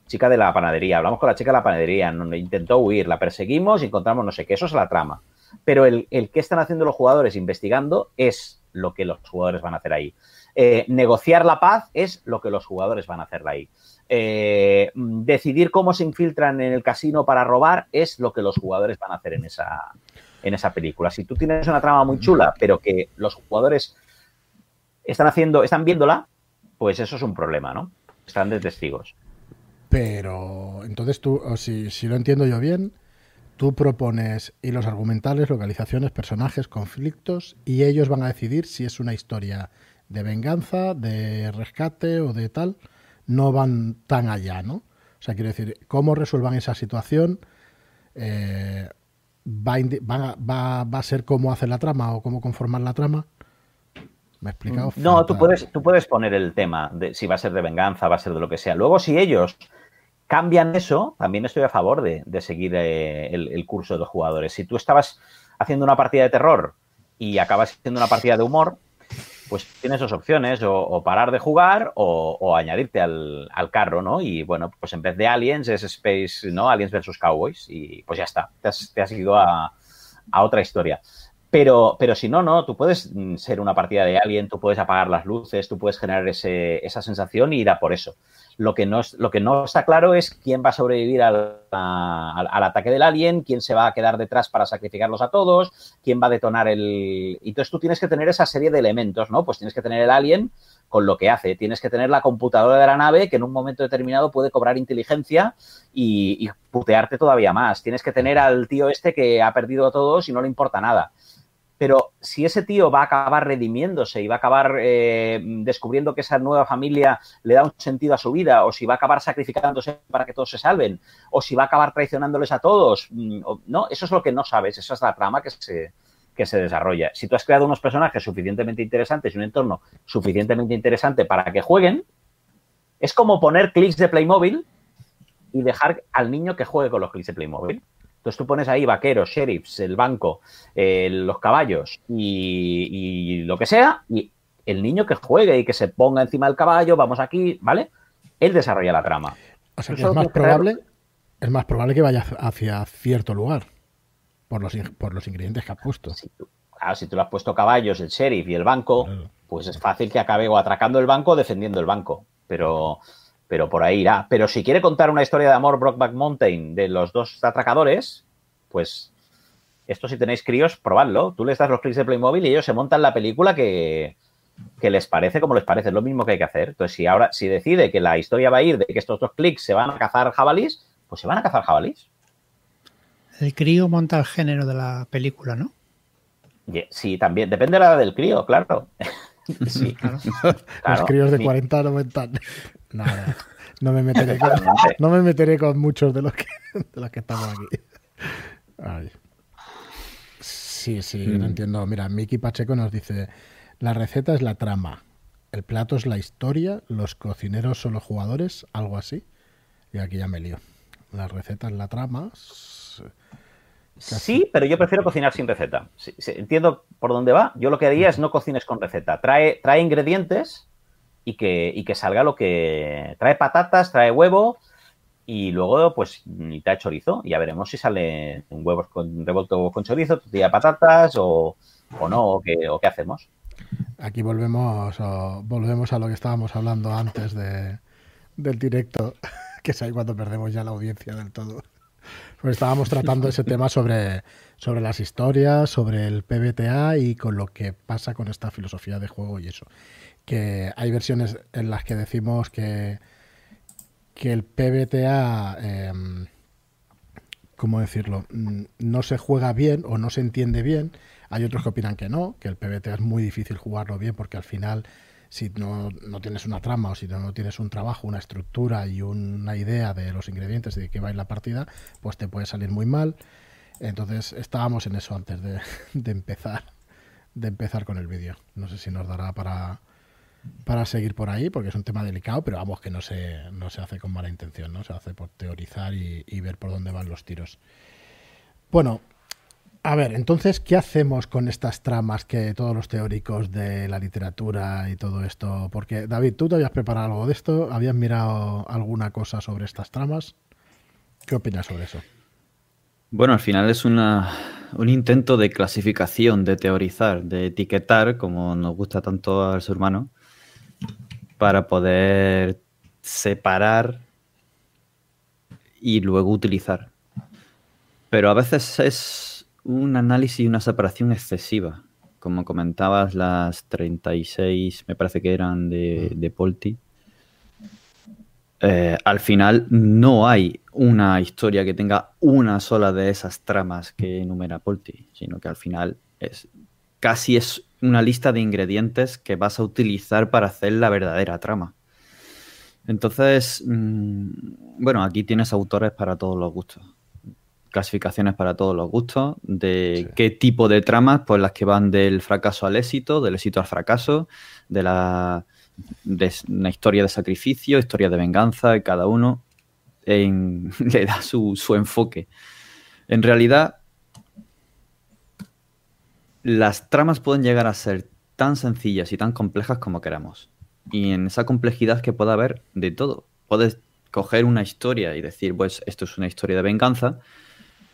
chica de la panadería, hablamos con la chica de la panadería, intentó huir, la perseguimos y encontramos no sé qué, eso es la trama. Pero el, el qué están haciendo los jugadores investigando es lo que los jugadores van a hacer ahí. Eh, negociar la paz es lo que los jugadores van a hacer ahí eh, decidir cómo se infiltran en el casino para robar es lo que los jugadores van a hacer en esa, en esa película. Si tú tienes una trama muy chula, pero que los jugadores están haciendo, están viéndola, pues eso es un problema, ¿no? Están de testigos. Pero entonces tú, si, si lo entiendo yo bien, tú propones hilos argumentales, localizaciones, personajes, conflictos, y ellos van a decidir si es una historia de venganza, de rescate o de tal no van tan allá, ¿no? O sea, quiero decir, cómo resuelvan esa situación eh, va, va, va, va, a ser cómo hacer la trama o cómo conformar la trama. ¿Me he explicado? No, tú puedes, tú puedes poner el tema de si va a ser de venganza, va a ser de lo que sea. Luego, si ellos cambian eso, también estoy a favor de, seguir eh, el, curso de los jugadores. Si tú estabas haciendo una partida de terror y acabas haciendo una partida de humor, pues tienes dos opciones, o, parar de jugar o, añadirte al, carro, ¿no? Y bueno, pues en vez de Aliens es Space, ¿no? Aliens versus Cowboys y pues ya está, te has, te has ido a, otra historia. Pero, pero si no, no, tú puedes ser una partida de Alien, tú puedes apagar las luces, tú puedes generar ese, esa sensación y ir a por eso. Lo que, no lo que no está claro es quién va a sobrevivir al, al, al, ataque del alien, quién se va a quedar detrás para sacrificarlos a todos, quién va a detonar el... Y entonces tú tienes que tener esa serie de elementos, ¿no? Pues tienes que tener el alien con lo que hace, tienes que tener la computadora de la nave que en un momento determinado puede cobrar inteligencia y, y putearte todavía más, tienes que tener al tío este que ha perdido a todos y no le importa nada pero si ese tío va a acabar redimiéndose y va a acabar eh, descubriendo que esa nueva familia le da un sentido a su vida, o si va a acabar sacrificándose para que todos se salven, o si va a acabar traicionándoles a todos, no, eso es lo que no sabes, esa es la trama que se, que se desarrolla. Si tú has creado unos personajes suficientemente interesantes y un entorno suficientemente interesante para que jueguen, es como poner clics de Playmobil y dejar al niño que juegue con los clics de Playmobil. Entonces tú pones ahí vaqueros, sheriffs, el banco, eh, los caballos y, lo que sea, y el niño que juegue y que se ponga encima del caballo, vamos aquí, ¿vale? Él desarrolla la trama. O sea, que es más probable, es más probable que vaya hacia cierto lugar por los, por los ingredientes que has puesto. Si tú, claro, si tú le has puesto caballos, el sheriff y el banco, pues es fácil que acabe o atracando el banco o defendiendo el banco. Pero, pero por ahí irá. Pero si quiere contar una historia de amor Brockback Mountain de los dos atracadores, pues esto si tenéis críos, probadlo. Tú les das los clics de Playmobil y ellos se montan la película que, que les parece como les parece, es lo mismo que hay que hacer. Entonces, si ahora, si decide que la historia va a ir de que estos dos clics se van a cazar jabalís, pues se van a cazar jabalís. El crío monta el género de la película, ¿no? Sí, también. Depende de la edad del crío, claro. sí. Los críos de 40 no Nada. No me meteré con, no me meteré con muchos de los que, de los que estamos aquí. Sí, sí, no mm. entiendo. Mira, Miki Pacheco nos dice, la receta es la trama, el plato es la historia, los cocineros son los jugadores, algo así. Y aquí ya me lío. La receta es la trama. Sí, pero yo prefiero cocinar sin receta. entiendo por dónde va. Yo lo que haría es no cocines con receta. Trae, trae ingredientes y que, y que salga lo que. Trae patatas, trae huevo y luego, pues, ni trae chorizo. Ya veremos si sale un huevo con, revuelto con chorizo, tortilla patatas o, o no, o qué, o qué hacemos. Aquí volvemos, volvemos a lo que estábamos hablando antes de, del directo, que es ahí cuando perdemos ya la audiencia del todo. Pues estábamos tratando ese tema sobre, sobre las historias, sobre el PBTA y con lo que pasa con esta filosofía de juego y eso. Que hay versiones en las que decimos que, que el PBTA, em, ¿cómo decirlo? Mm, no se juega bien o no se entiende bien hay otros que opinan que no, que el PBT es muy difícil jugarlo bien porque al final si no, tienes una trama o si no, tienes un trabajo, una estructura y una idea de los ingredientes de qué va a ir la partida, pues te puede salir muy mal. Entonces estábamos en eso antes de, empezar de empezar con el vídeo. No sé si nos dará para, para seguir por ahí, porque es un tema delicado, pero vamos que no se, no se hace con mala intención, ¿no? Se hace por teorizar y, y ver por dónde van los tiros. Bueno, a ver, entonces, ¿qué hacemos con estas tramas que todos los teóricos de la literatura y todo esto? Porque, David, ¿tú te habías preparado algo de esto? ¿Habías mirado alguna cosa sobre estas tramas? ¿Qué opinas sobre eso? Bueno, al final es una, un intento de clasificación, de teorizar, de etiquetar, como nos gusta tanto al ser humano, para poder separar y luego utilizar. Pero a veces es un análisis y una separación excesiva. Como comentabas, las 36, me parece que eran de, de Polti. Eh, al final no hay una historia que tenga una sola de esas tramas que enumera Polti, sino que al final es casi es una lista de ingredientes que vas a utilizar para hacer la verdadera trama. Entonces, mm, bueno, aquí tienes autores para todos los gustos clasificaciones para todos los gustos, de qué tipo de tramas, pues las que van del fracaso al éxito, del éxito al fracaso, de la de una historia de sacrificio, historia de venganza, y cada uno le da su, su enfoque. En realidad, las tramas pueden llegar a ser tan sencillas y tan complejas como queramos. Y en esa complejidad que puede haber de todo. Puedes coger una historia y decir, pues esto es una historia de venganza,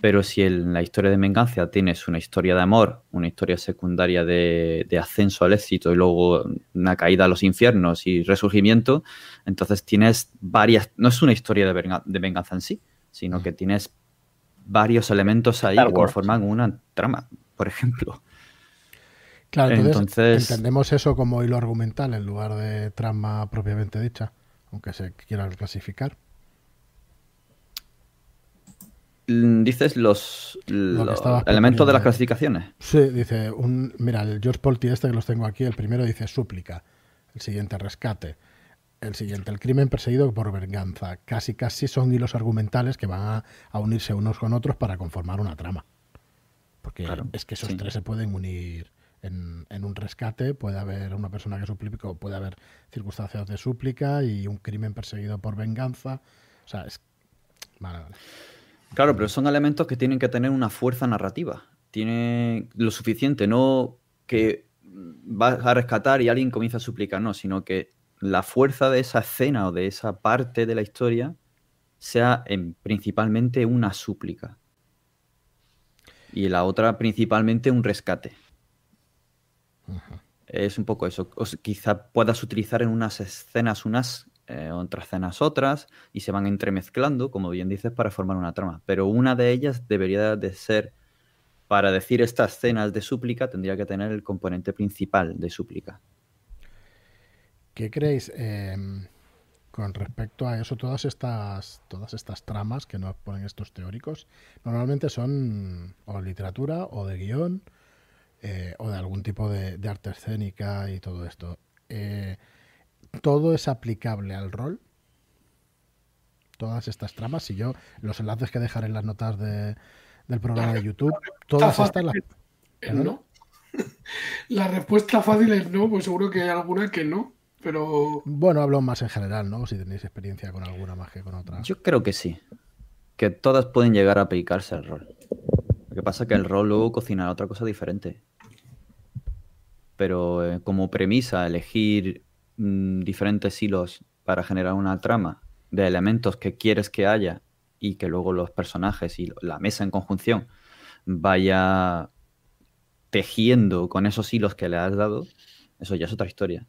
pero si en la historia de venganza tienes una historia de amor, una historia secundaria de, ascenso al éxito y luego una caída a los infiernos y resurgimiento, entonces tienes varias, no es una historia de, venganza en sí, sino que tienes varios elementos ahí que conforman una trama, por ejemplo. Claro, entonces, entendemos eso como hilo argumental en lugar de trama propiamente dicha, aunque se quiera clasificar. Mm, dices los, elementos de las clasificaciones. Sí, dice, un, mira, el George Polti este que los tengo aquí, el primero dice súplica, el siguiente rescate, el siguiente el crimen perseguido por venganza. Casi, casi son hilos argumentales que van a, unirse unos con otros para conformar una trama. que es que esos tres se pueden unir en, un rescate, puede haber una persona que suplica, puede haber circunstancias de súplica y un crimen perseguido por venganza. O sea, es... Claro, pero son elementos que tienen que tener una fuerza narrativa. Tiene lo suficiente, no que vas a rescatar y alguien comienza a suplicar, no, sino que la fuerza de esa escena o de esa parte de la historia sea en, principalmente una súplica. Y la otra principalmente un rescate. Es un poco eso. quizá puedas utilizar en unas escenas unas, eh, otras escenas otras, y se van entremezclando, como bien dices, para formar una trama. Pero una de ellas debería de ser, para decir estas escenas de súplica, tendría que tener el componente principal de súplica. ¿Qué creéis em, con respecto a eso? Todas estas, todas estas tramas que nos ponen estos teóricos, normalmente son o literatura o de guion eh, o de algún tipo de, arte escénica y todo esto. Eh, ¿Todo es aplicable al rol? Todas estas tramas, y yo, los enlaces que dejaré en las notas de, del programa de YouTube, todas estas las... No. La respuesta fácil es no, pues seguro que hay alguna que no, pero... Bueno, hablo más en general, ¿no? Si tenéis experiencia con alguna más que con otra. Yo creo que sí. Que todas pueden llegar a aplicarse al rol. Lo que pasa es que el rol luego cocina otra cosa diferente pero eh, como premisa elegir mm, diferentes hilos para generar una trama de elementos que quieres que haya y que luego los personajes y la mesa en conjunción vaya tejiendo con esos hilos que le has dado, eso ya es otra historia.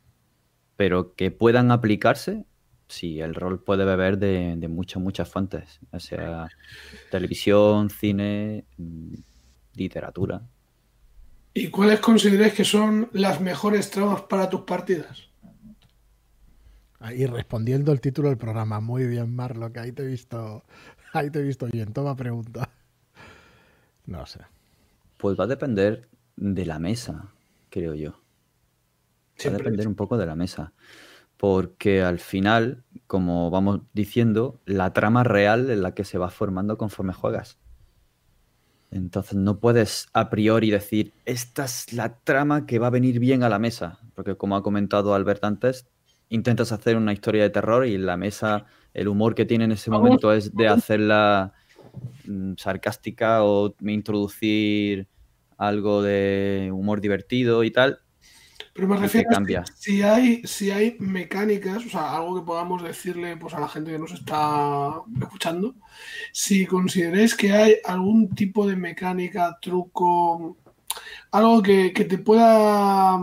Pero que puedan aplicarse, sí, el rol puede beber de, de muchas, muchas fuentes, ya sea televisión, cine, mm, literatura. ¿Y cuáles consideráis que son las mejores tramas para tus partidas? Y respondiendo el título del programa, muy bien, Marlo, que ahí te he visto, ahí te he visto bien. Toma pregunta. No sé. Pues va a depender de la mesa, creo yo. va a depender un poco de la mesa. Porque al final, como vamos diciendo, la trama real es la que se va formando conforme juegas. Entonces no puedes a priori decir, esta es la trama que va a venir bien a la mesa, porque como ha comentado Albert antes, intentas hacer una historia de terror y la mesa, el humor que tiene en ese momento es de hacerla mm, sarcástica o introducir algo de humor divertido y tal, pero me refiero a si hay, si hay mecánicas, o sea, algo que podamos decirle pues, a la gente que nos está escuchando, si consideréis que hay algún tipo de mecánica, truco, algo que, te pueda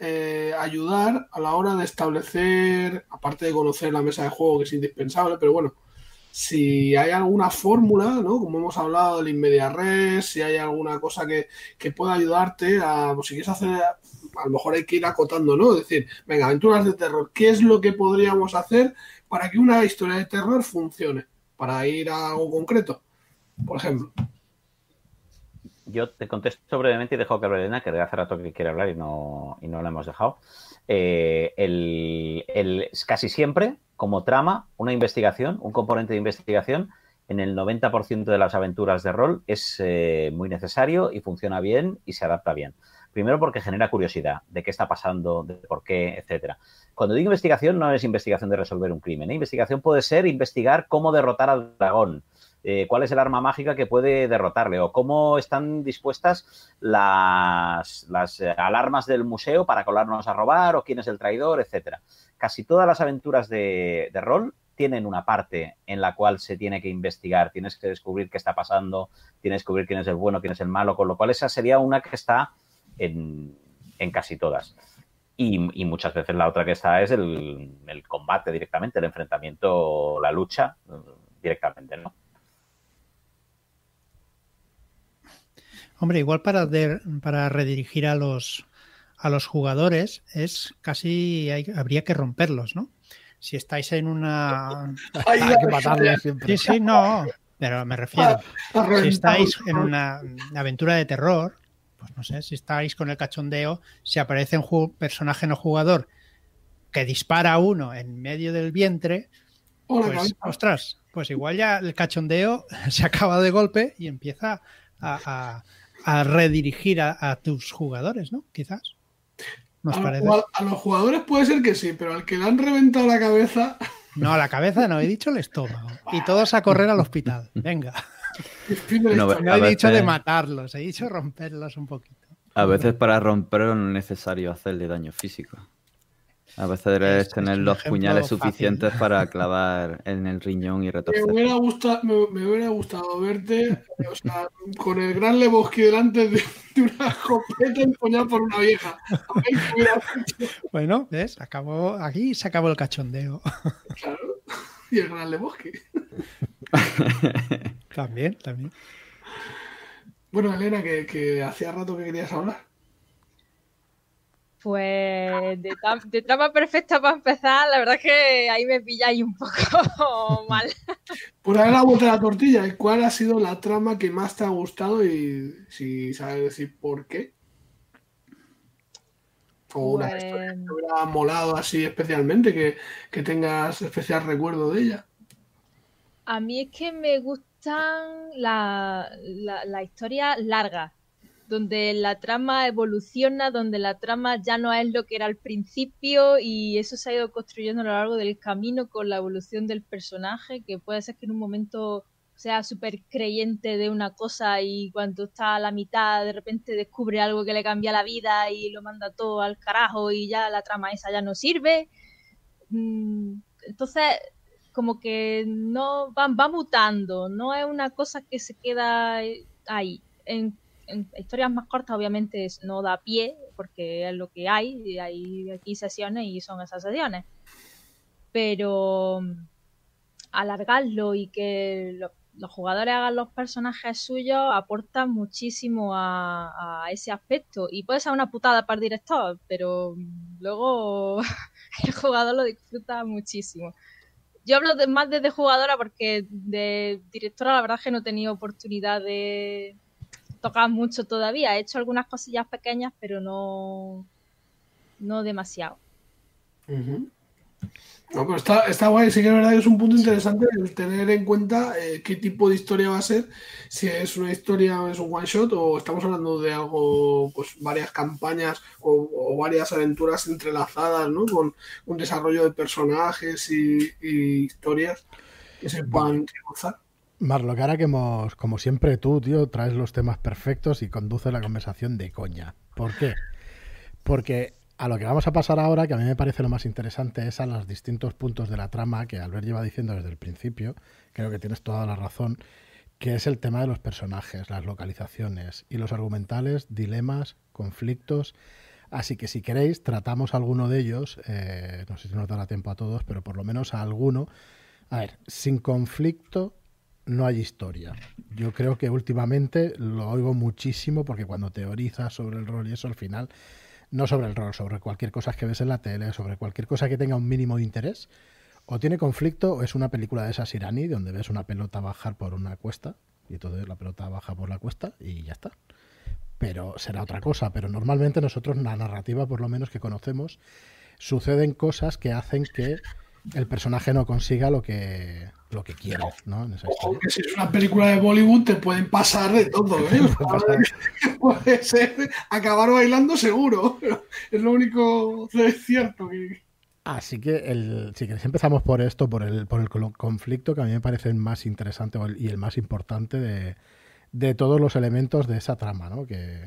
eh, ayudar a la hora de establecer, aparte de conocer la mesa de juego, que es indispensable, pero bueno, si hay alguna fórmula, ¿no? Como hemos hablado del inmedia res, si hay alguna cosa que, que pueda ayudarte a, pues si quieres hacer a lo mejor hay que ir acotando, ¿no? Es decir, venga, aventuras de terror, ¿qué es lo que podríamos hacer para que una historia de terror funcione? Para ir a algo concreto, por ejemplo. Yo te contesto brevemente y dejo que hable Elena, que hace rato que quiere hablar y no, y no la hemos dejado. Eh, el, casi siempre, como trama, una investigación, un componente de investigación, en el 90% de las aventuras de rol es eh, muy necesario y funciona bien y se adapta bien. Primero porque genera curiosidad de qué está pasando, de por qué, etcétera. Cuando digo investigación, no es investigación de resolver un crimen. ¿eh? Investigación puede ser investigar cómo derrotar al dragón, eh, cuál es el arma mágica que puede derrotarle o cómo están dispuestas las, alarmas del museo para colarnos a robar o quién es el traidor, etcétera. Casi todas las aventuras de, de rol tienen una parte en la cual se tiene que investigar, tienes que descubrir qué está pasando, tienes que descubrir quién es el bueno, quién es el malo, con lo cual esa sería una que está en, casi todas. Y, muchas veces la otra que está es el, combate directamente, el enfrentamiento, la lucha directamente, ¿no? Hombre, igual para, para redirigir a los, a los jugadores es casi habría que romperlos, ¿no? Si estáis en una... Hay que matarlos siempre. Sí, sí, no, pero me refiero. Si estáis en una aventura de terror, pues no sé, si estáis con el cachondeo, si aparece un personaje no jugador que dispara a uno en medio del vientre, pues, ostras, pues igual ya el cachondeo se acaba de golpe y empieza a, a redirigir a, tus jugadores, ¿no? Quizás. a, los jugadores puede ser que sí, pero al que le han reventado la cabeza. No, la cabeza no, he dicho el estómago. Y todos a correr al hospital. Venga. No, he dicho de matarlos, he dicho romperlos un poquito. A veces para romperlo no es necesario hacerle daño físico. A veces debes tener los puñales suficientes para clavar en el riñón y retorcer. Me hubiera gustado, me, hubiera gustado verte o sea, con el gran Lebowski delante de, una escopeta empuñada por una vieja. Bueno, ¿ves? Acabó, aquí se acabó el cachondeo. Claro. Y el gran Lebowski. también, también. Bueno, Elena, que, que hacía rato que querías hablar. Pues de, trama perfecta para empezar, la verdad es que ahí me pilláis un poco mal. Por ahí la vuelta de la tortilla, ¿cuál ha sido la trama que más te ha gustado y si sabes decir por qué? O una pues historia que te hubiera molado así especialmente, que, que tengas especial recuerdo de ella. A mí es que me gustan la, la, la historia larga donde la trama evoluciona, donde la trama ya no es lo que era al principio y eso se ha ido construyendo a lo largo del camino con la evolución del personaje, que puede ser que en un momento sea súper creyente de una cosa y cuando está a la mitad de repente descubre algo que le cambia la vida y lo manda todo al carajo y ya la trama esa ya no sirve. Mm, entonces, como que no va, va mutando, no es una cosa que se queda ahí. En historias más cortas obviamente no da pie porque es lo que hay y hay aquí sesiones y son esas sesiones. Pero mm, alargarlo y que los jugadores hagan los personajes suyos aporta muchísimo a, ese aspecto. Y puede ser una putada para el director pero mm, luego el jugador lo disfruta muchísimo yo hablo más desde jugadora porque de directora la verdad es que no he tenido oportunidad de, toca mucho todavía. He hecho algunas cosillas pequeñas, pero no, no demasiado. No, pero está, está guay, sí que es verdad que es un punto interesante el tener en cuenta eh, qué tipo de historia va a ser, si es una historia es un one shot o estamos hablando de algo, pues varias campañas o, varias aventuras entrelazadas, ¿no? Con un desarrollo de personajes y, historias que se puedan cruzar. Marlo, que ahora que hemos, como siempre tú, tío, traes los temas perfectos y conduces la conversación de coña. ¿Por qué? Porque a lo que vamos a pasar ahora, que a mí me parece lo más interesante, es a los distintos puntos de la trama que Albert lleva diciendo desde el principio, creo que tienes toda la razón, que es el tema de los personajes, las localizaciones y los argumentales, dilemas, conflictos. Así que si queréis, tratamos alguno de ellos, eh, no sé si nos dará tiempo a todos, pero por lo menos a alguno. A ver, sin conflicto no hay historia. Yo creo que últimamente lo oigo muchísimo porque cuando teorizas sobre el rol y eso al final, no sobre el rol, sobre cualquier cosa que ves en la tele, sobre cualquier cosa que tenga un mínimo de interés, o tiene conflicto o es una película de esas iraní donde ves una pelota bajar por una cuesta y todo la pelota baja por la cuesta y ya está. Pero será otra cosa, pero normalmente nosotros, la narrativa por lo menos que conocemos, suceden cosas que hacen que el personaje no consiga lo que lo que quiere, ¿no? si es una película de Bollywood te pueden pasar de todo, ¿eh? Puede ser acabar bailando seguro, es lo único cierto que... Así que el, si queréis empezamos por esto, por el, por el conflicto que a mí me parece el más interesante y el más importante de, de todos los elementos de esa trama, ¿no? Que,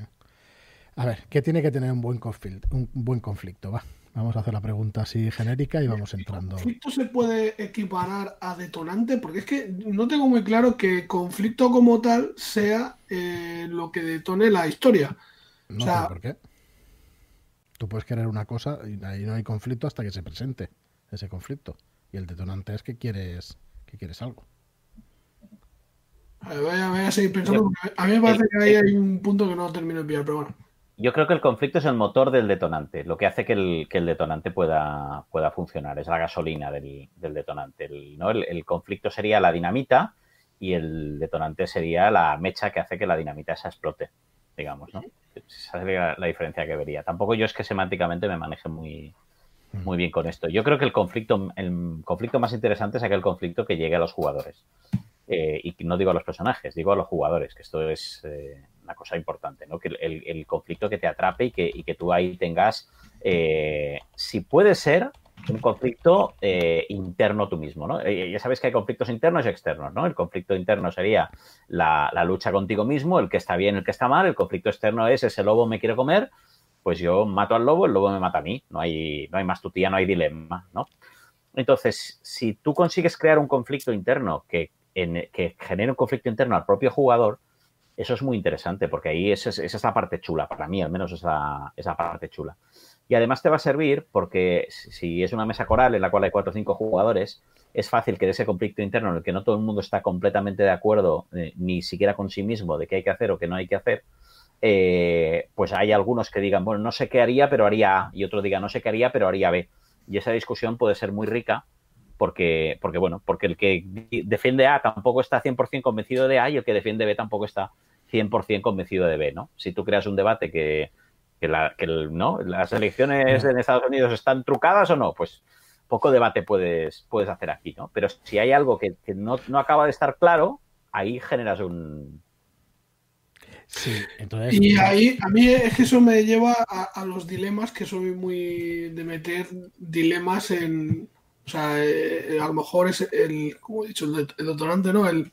a ver, ¿qué tiene que tener un buen conflicto? Un buen conflicto, va. Vamos a hacer la pregunta así genérica y vamos entrando. ¿Conflicto se puede equiparar a detonante? Porque es que no tengo muy claro que conflicto como tal sea eh, lo que detone la historia. No sé por qué. Tú puedes querer una cosa y ahí no hay conflicto hasta que se presente ese conflicto. Y el detonante es que quieres, que quieres algo. A, ver, voy a seguir pensando. A mí me parece que ahí hay un punto que no termino de pillar, pero bueno. Yo creo que el conflicto es el motor del detonante, lo que hace que el, que el detonante pueda, pueda funcionar, es la gasolina del, detonante. El, ¿no? El, conflicto sería la dinamita y el detonante sería la mecha que hace que la dinamita esa explote, digamos, ¿no? Esa sería la, diferencia que vería. Tampoco yo es que semánticamente me maneje muy, muy bien con esto. Yo creo que el conflicto, el conflicto más interesante es aquel conflicto que llegue a los jugadores. Eh, y no digo a los personajes, digo a los jugadores, que esto es eh, una cosa importante, ¿no? Que el, conflicto que te atrape y que, tú ahí tengas, eh, si puede ser, un conflicto eh, interno tú mismo, ¿no? ya sabes que hay conflictos internos y externos, ¿no? El conflicto interno sería la, lucha contigo mismo, el que está bien, el que está mal. El conflicto externo es ese lobo me quiere comer, pues yo mato al lobo, el lobo me mata a mí. No hay, no hay más tutía, no hay dilema, ¿no? Entonces, si tú consigues crear un conflicto interno que genere un conflicto interno al propio jugador, eso es muy interesante porque ahí es, es parte chula, para mí al menos esa, esa parte chula. Y además te va a servir porque si es una mesa coral en la cual hay cuatro o cinco jugadores, es fácil que de ese conflicto interno en el que no todo el mundo está completamente de acuerdo, eh, ni siquiera con sí mismo, de qué hay que hacer o qué no hay que hacer, eh, pues hay algunos que digan, bueno, no sé qué haría, pero haría A, y otro diga, no sé qué haría, pero haría B. Y esa discusión puede ser muy rica porque, porque bueno, porque el que defiende A tampoco está 100% convencido de A y el que defiende B tampoco está 100% convencido de B, ¿no? Si tú creas un debate que, que, la, que ¿no? las elecciones en Estados Unidos están trucadas o no, pues poco debate puedes, puedes hacer aquí, ¿no? Pero si hay algo que, no, no acaba de estar claro, ahí generas un, Sí, entonces. Y ahí, a mí es que eso me lleva a, los dilemas, que soy muy de meter dilemas en. O sea, eh, a lo mejor es el, como he dicho, el, detonante, ¿no? El,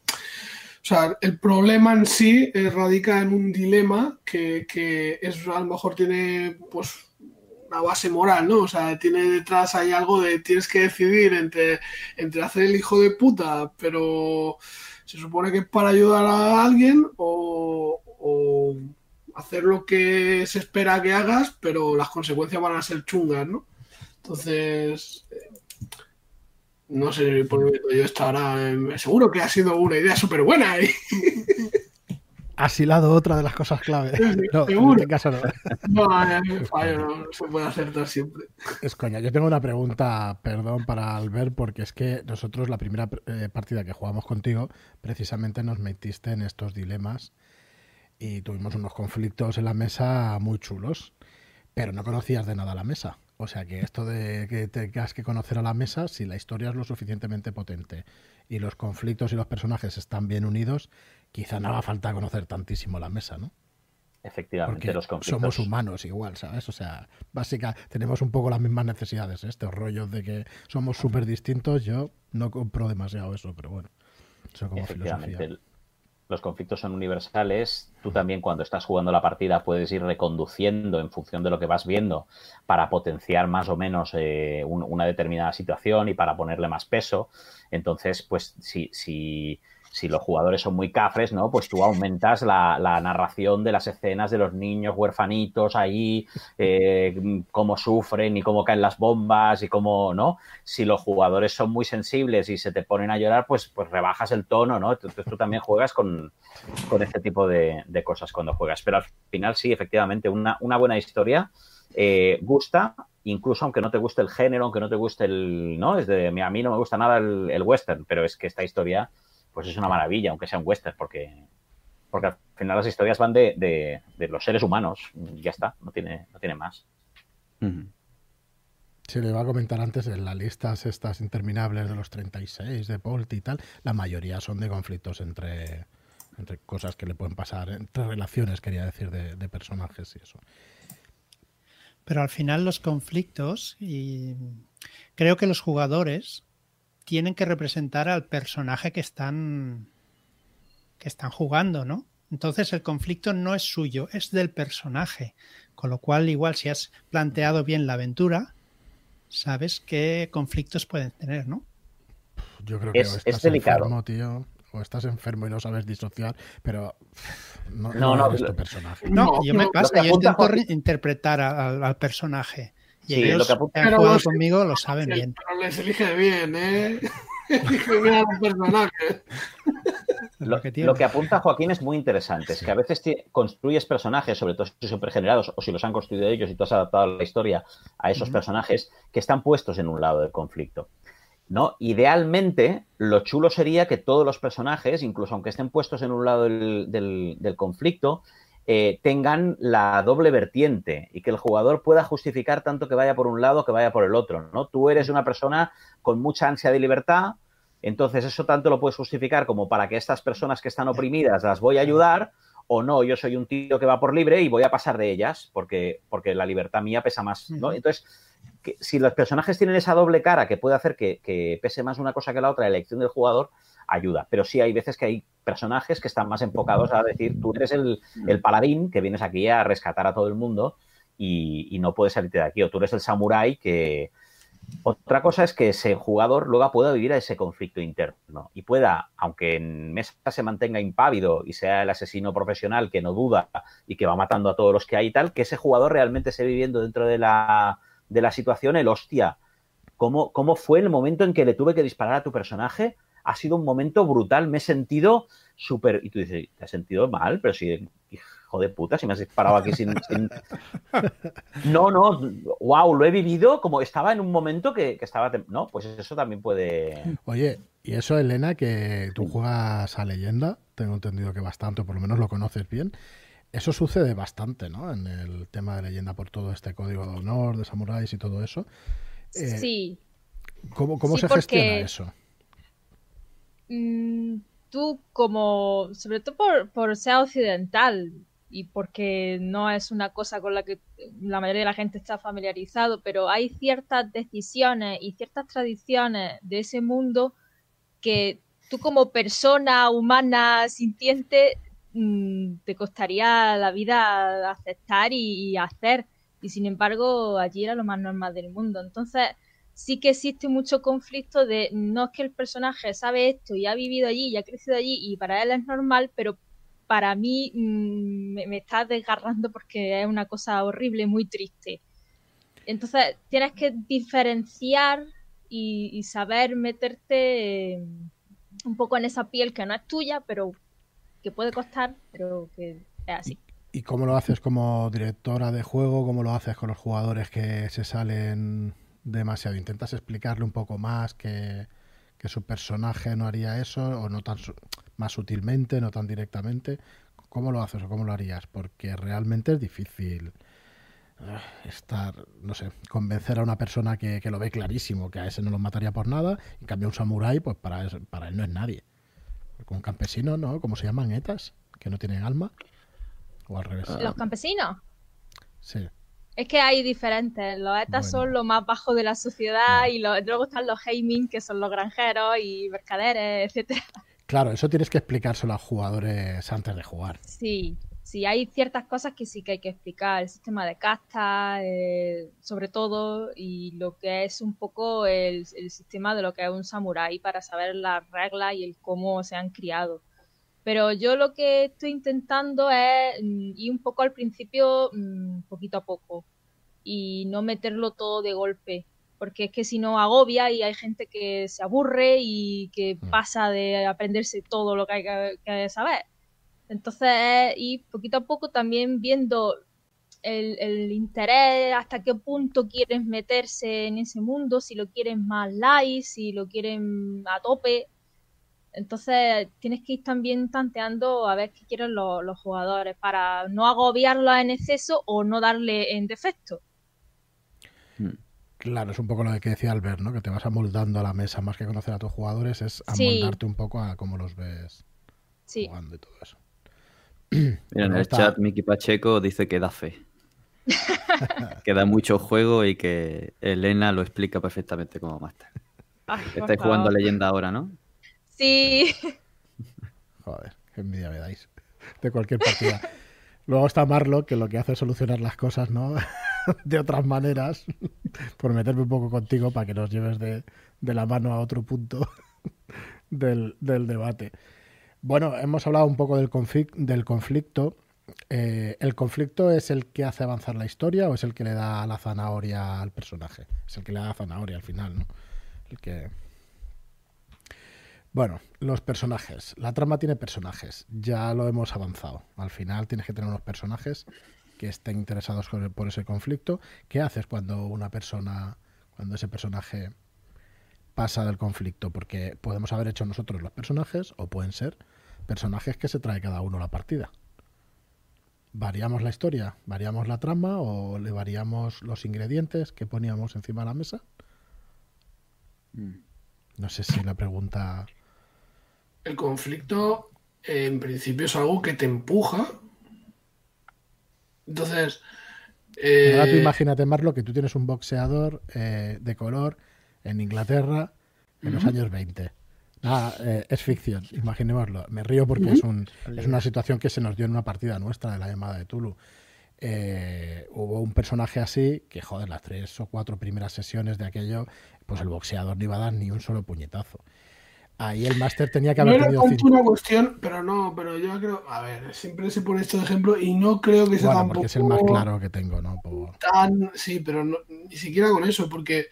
sea, el problema en sí eh, radica en un dilema que, que es, a lo mejor tiene, pues, una base moral, ¿no? O sea, tiene detrás hay algo de tienes que decidir entre, entre hacer el hijo de puta, pero se supone que es para ayudar a alguien o, o hacer lo que se espera que hagas, pero las consecuencias van a ser chungas, ¿no? Entonces, no sé por qué yo estará. Seguro que ha sido una idea súper buena. ¿eh? Has hilado otra de las cosas clave. no, en este caso no. No, no, se puede acertar siempre. Es coña. Yo tengo una pregunta, perdón, para Albert, porque es que nosotros la primera eh, partida que jugamos contigo, precisamente nos metiste en estos dilemas y tuvimos unos conflictos en la mesa muy chulos, pero no conocías de nada la mesa. O sea que esto de que tengas que conocer a la mesa, si la historia es lo suficientemente potente y los conflictos y los personajes están bien unidos, quizá no haga falta conocer tantísimo la mesa, ¿no? Efectivamente, los conflictos. Somos humanos igual, ¿sabes? O sea, básicamente tenemos un poco las mismas necesidades. ¿eh? Estos rollos de que somos súper distintos, yo no compro demasiado eso, pero bueno, eso como filosofía los conflictos son universales, tú también cuando estás jugando la partida puedes ir reconduciendo en función de lo que vas viendo para potenciar más o menos eh, una determinada situación y para ponerle más peso. Entonces, pues si, si, si los jugadores son muy cafres, ¿no? Pues tú aumentas la, narración de las escenas de los niños huerfanitos ahí, eh, cómo sufren y cómo caen las bombas y cómo, ¿no? Si los jugadores son muy sensibles y se te ponen a llorar, pues, pues rebajas el tono, ¿no? Entonces tú también juegas con, este tipo de, cosas cuando juegas. Pero al final sí, efectivamente, una, una buena historia eh, gusta incluso aunque no te guste el género, aunque no te guste el, ¿no? Es a mí no me gusta nada el, western, pero es que esta historia pues es una maravilla, aunque sea un western, porque, porque al final las historias van de, los seres humanos, y ya está, no tiene, no tiene más. Se le iba a comentar antes, en las listas estas interminables de los 36 de Bolt y tal, la mayoría son de conflictos entre, entre cosas que le pueden pasar, entre relaciones, quería decir, de, de personajes y eso. Pero al final los conflictos, y creo que los jugadores tienen que representar al personaje que están que están jugando, ¿no? Entonces el conflicto no es suyo, es del personaje. Con lo cual, igual si has planteado bien la aventura, sabes qué conflictos pueden tener, ¿no? Yo creo que es, estás enfermo, tío, o estás enfermo y no sabes disociar, pero no, no, es tu personaje. No, yo me pasa, yo intento interpretar al personaje. Y sí, ellos lo que han jugado conmigo lo saben bien. Pero les elige bien, ¿eh? elige bien a los personajes. Lo, lo, que apunta Joaquín es muy interesante, es que a veces construyes personajes, sobre todo si son pregenerados o si los han construido ellos y tú has adaptado la historia a esos personajes que están puestos en un lado del conflicto. ¿no? Idealmente, lo chulo sería que todos los personajes, incluso aunque estén puestos en un lado del conflicto, eh, tengan la doble vertiente y que el jugador pueda justificar tanto que vaya por un lado que vaya por el otro, ¿no? Tú eres una persona con mucha ansia de libertad, entonces eso tanto lo puedes justificar como para que estas personas que están oprimidas las voy a ayudar, o no, yo soy un tío que va por libre y voy a pasar de ellas porque, porque la libertad mía pesa más, ¿no? Entonces, si los personajes tienen esa doble cara que puede hacer que, pese más una cosa que la otra, la elección del jugador ayuda. Pero sí hay veces que hay personajes que están más enfocados a decir, tú eres el, paladín que vienes aquí a rescatar a todo el mundo y, y no puedes salirte de aquí, o tú eres el samurái que, otra cosa es que ese jugador luego pueda vivir a ese conflicto interno y pueda, aunque en mesa se mantenga impávido y sea el asesino profesional que no duda y que va matando a todos los que hay y tal, que ese jugador realmente esté viviendo dentro de la, de la situación el hostia. ¿Cómo, ¿Cómo fue el momento en que le tuve que disparar a tu personaje? Ha sido un momento brutal, me he sentido súper... Y tú dices, ¿te has sentido mal? Pero si hijo de puta, si me has disparado aquí sin, No, no, wow, lo he vivido como estaba en un momento que, estaba... No, pues eso también puede... Oye, y eso, Elena, que tú juegas a leyenda, tengo entendido que bastante, o por lo menos lo conoces bien. Eso sucede bastante, ¿no? En el tema de leyenda por todo este código de honor, de samuráis y todo eso. Eh, sí. ¿Cómo, cómo se gestiona eso? Mm, tú como, sobre todo por, ser occidental, y porque no es una cosa con la que la mayoría de la gente está familiarizado, pero hay ciertas decisiones y ciertas tradiciones de ese mundo que tú como persona humana sintiente mm, te costaría la vida aceptar y, hacer. Y sin embargo, allí era lo más normal del mundo. Entonces, sí que existe mucho conflicto de no es que el personaje sabe esto y ha vivido allí y ha crecido allí y para él es normal, pero para mí mm, me, está desgarrando porque es una cosa horrible, muy triste. Entonces tienes que diferenciar y, saber meterte eh, un poco en esa piel que no es tuya, pero que puede costar, pero que es así. ¿Y cómo lo haces como directora de juego? ¿Cómo lo haces con los jugadores que se salen demasiado? ¿Intentas explicarle un poco más que, que su personaje no haría eso o no tan más sutilmente, no tan directamente. ¿Cómo lo haces o cómo lo harías? Porque realmente es difícil eh, estar, no sé, convencer a una persona que, lo ve clarísimo, que a ese no lo mataría por nada, y cambia un samurái, pues para, para él no es nadie. Con un campesino, ¿no? ¿Cómo se llaman? Etas, que no tienen alma. O al revés. ¿Los campesinos? Sí. Es que hay diferentes. Los etas son lo más bajo de la sociedad y luego están los heiming, que son los granjeros y mercaderes, etcétera. Claro, eso tienes que explicárselo a los jugadores antes de jugar. Sí, sí, hay ciertas cosas que sí que hay que explicar. El sistema de casta, eh, sobre todo, y lo que es un poco el, el sistema de lo que es un samurái para saber las reglas y el cómo se han criado. Pero yo lo que estoy intentando es mm, ir un poco al principio, mm, poquito a poco, y no meterlo todo de golpe, porque es que si no agobia y hay gente que se aburre y que mm. pasa de aprenderse todo lo que hay que, saber. Entonces, y poquito a poco también viendo el, el, interés, hasta qué punto quieres meterse en ese mundo, si lo quieren más light, si lo quieren a tope. Entonces tienes que ir también tanteando a ver qué quieren los, jugadores para no agobiarlo en exceso o no darle en defecto. Hmm. Claro, es un poco lo que decía Albert, ¿no? Que te vas amoldando a la mesa más que conocer a tus jugadores, es amoldarte un poco a cómo los ves jugando y todo eso. Mira, en el chat Miki Pacheco dice que da fe. que da mucho juego y que Elena lo explica perfectamente como máster. Estáis jugando a leyenda ahora, ¿no? Sí. Joder, qué envidia me dais. De cualquier partida. Luego está Marlo, que lo que hace es solucionar las cosas, ¿no? de otras maneras. Por meterme un poco contigo para que nos lleves de, la mano a otro punto del, debate. Bueno, hemos hablado un poco del, conflicto. Eh, ¿El conflicto es el que hace avanzar la historia o es el que le da la zanahoria al personaje? Es el que le da la zanahoria al final, ¿no? El que bueno, los personajes. La trama tiene personajes. Ya lo hemos avanzado. Al final tienes que tener unos personajes que estén interesados por ese conflicto. ¿Qué haces cuando una persona, cuando ese personaje pasa del conflicto? Porque podemos haber hecho nosotros los personajes o pueden ser personajes que se trae cada uno a la partida. ¿Variamos la historia? ¿Variamos la trama o le variamos los ingredientes que poníamos encima de la mesa? Mm. No sé si la pregunta el conflicto en principio es algo que te empuja. Entonces. Ahora tú eh, imagínate, Marlo, que tú tienes un boxeador eh, de color en Inglaterra en los años 20. Nada, eh, es ficción, imaginémoslo. Me río porque es, un, es una situación que se nos dio en una partida nuestra de la llamada de Tulu. hubo un personaje así que, joder, las tres o cuatro primeras sesiones de aquello, pues el boxeador no iba a dar ni un solo puñetazo. Ahí el máster tenía que haber no era una cuestión, pero no, pero yo creo, a ver, siempre se pone esto de ejemplo y no creo que sea bueno, porque es el más claro que tengo, ¿no? Tan, sí, pero ni siquiera con eso, porque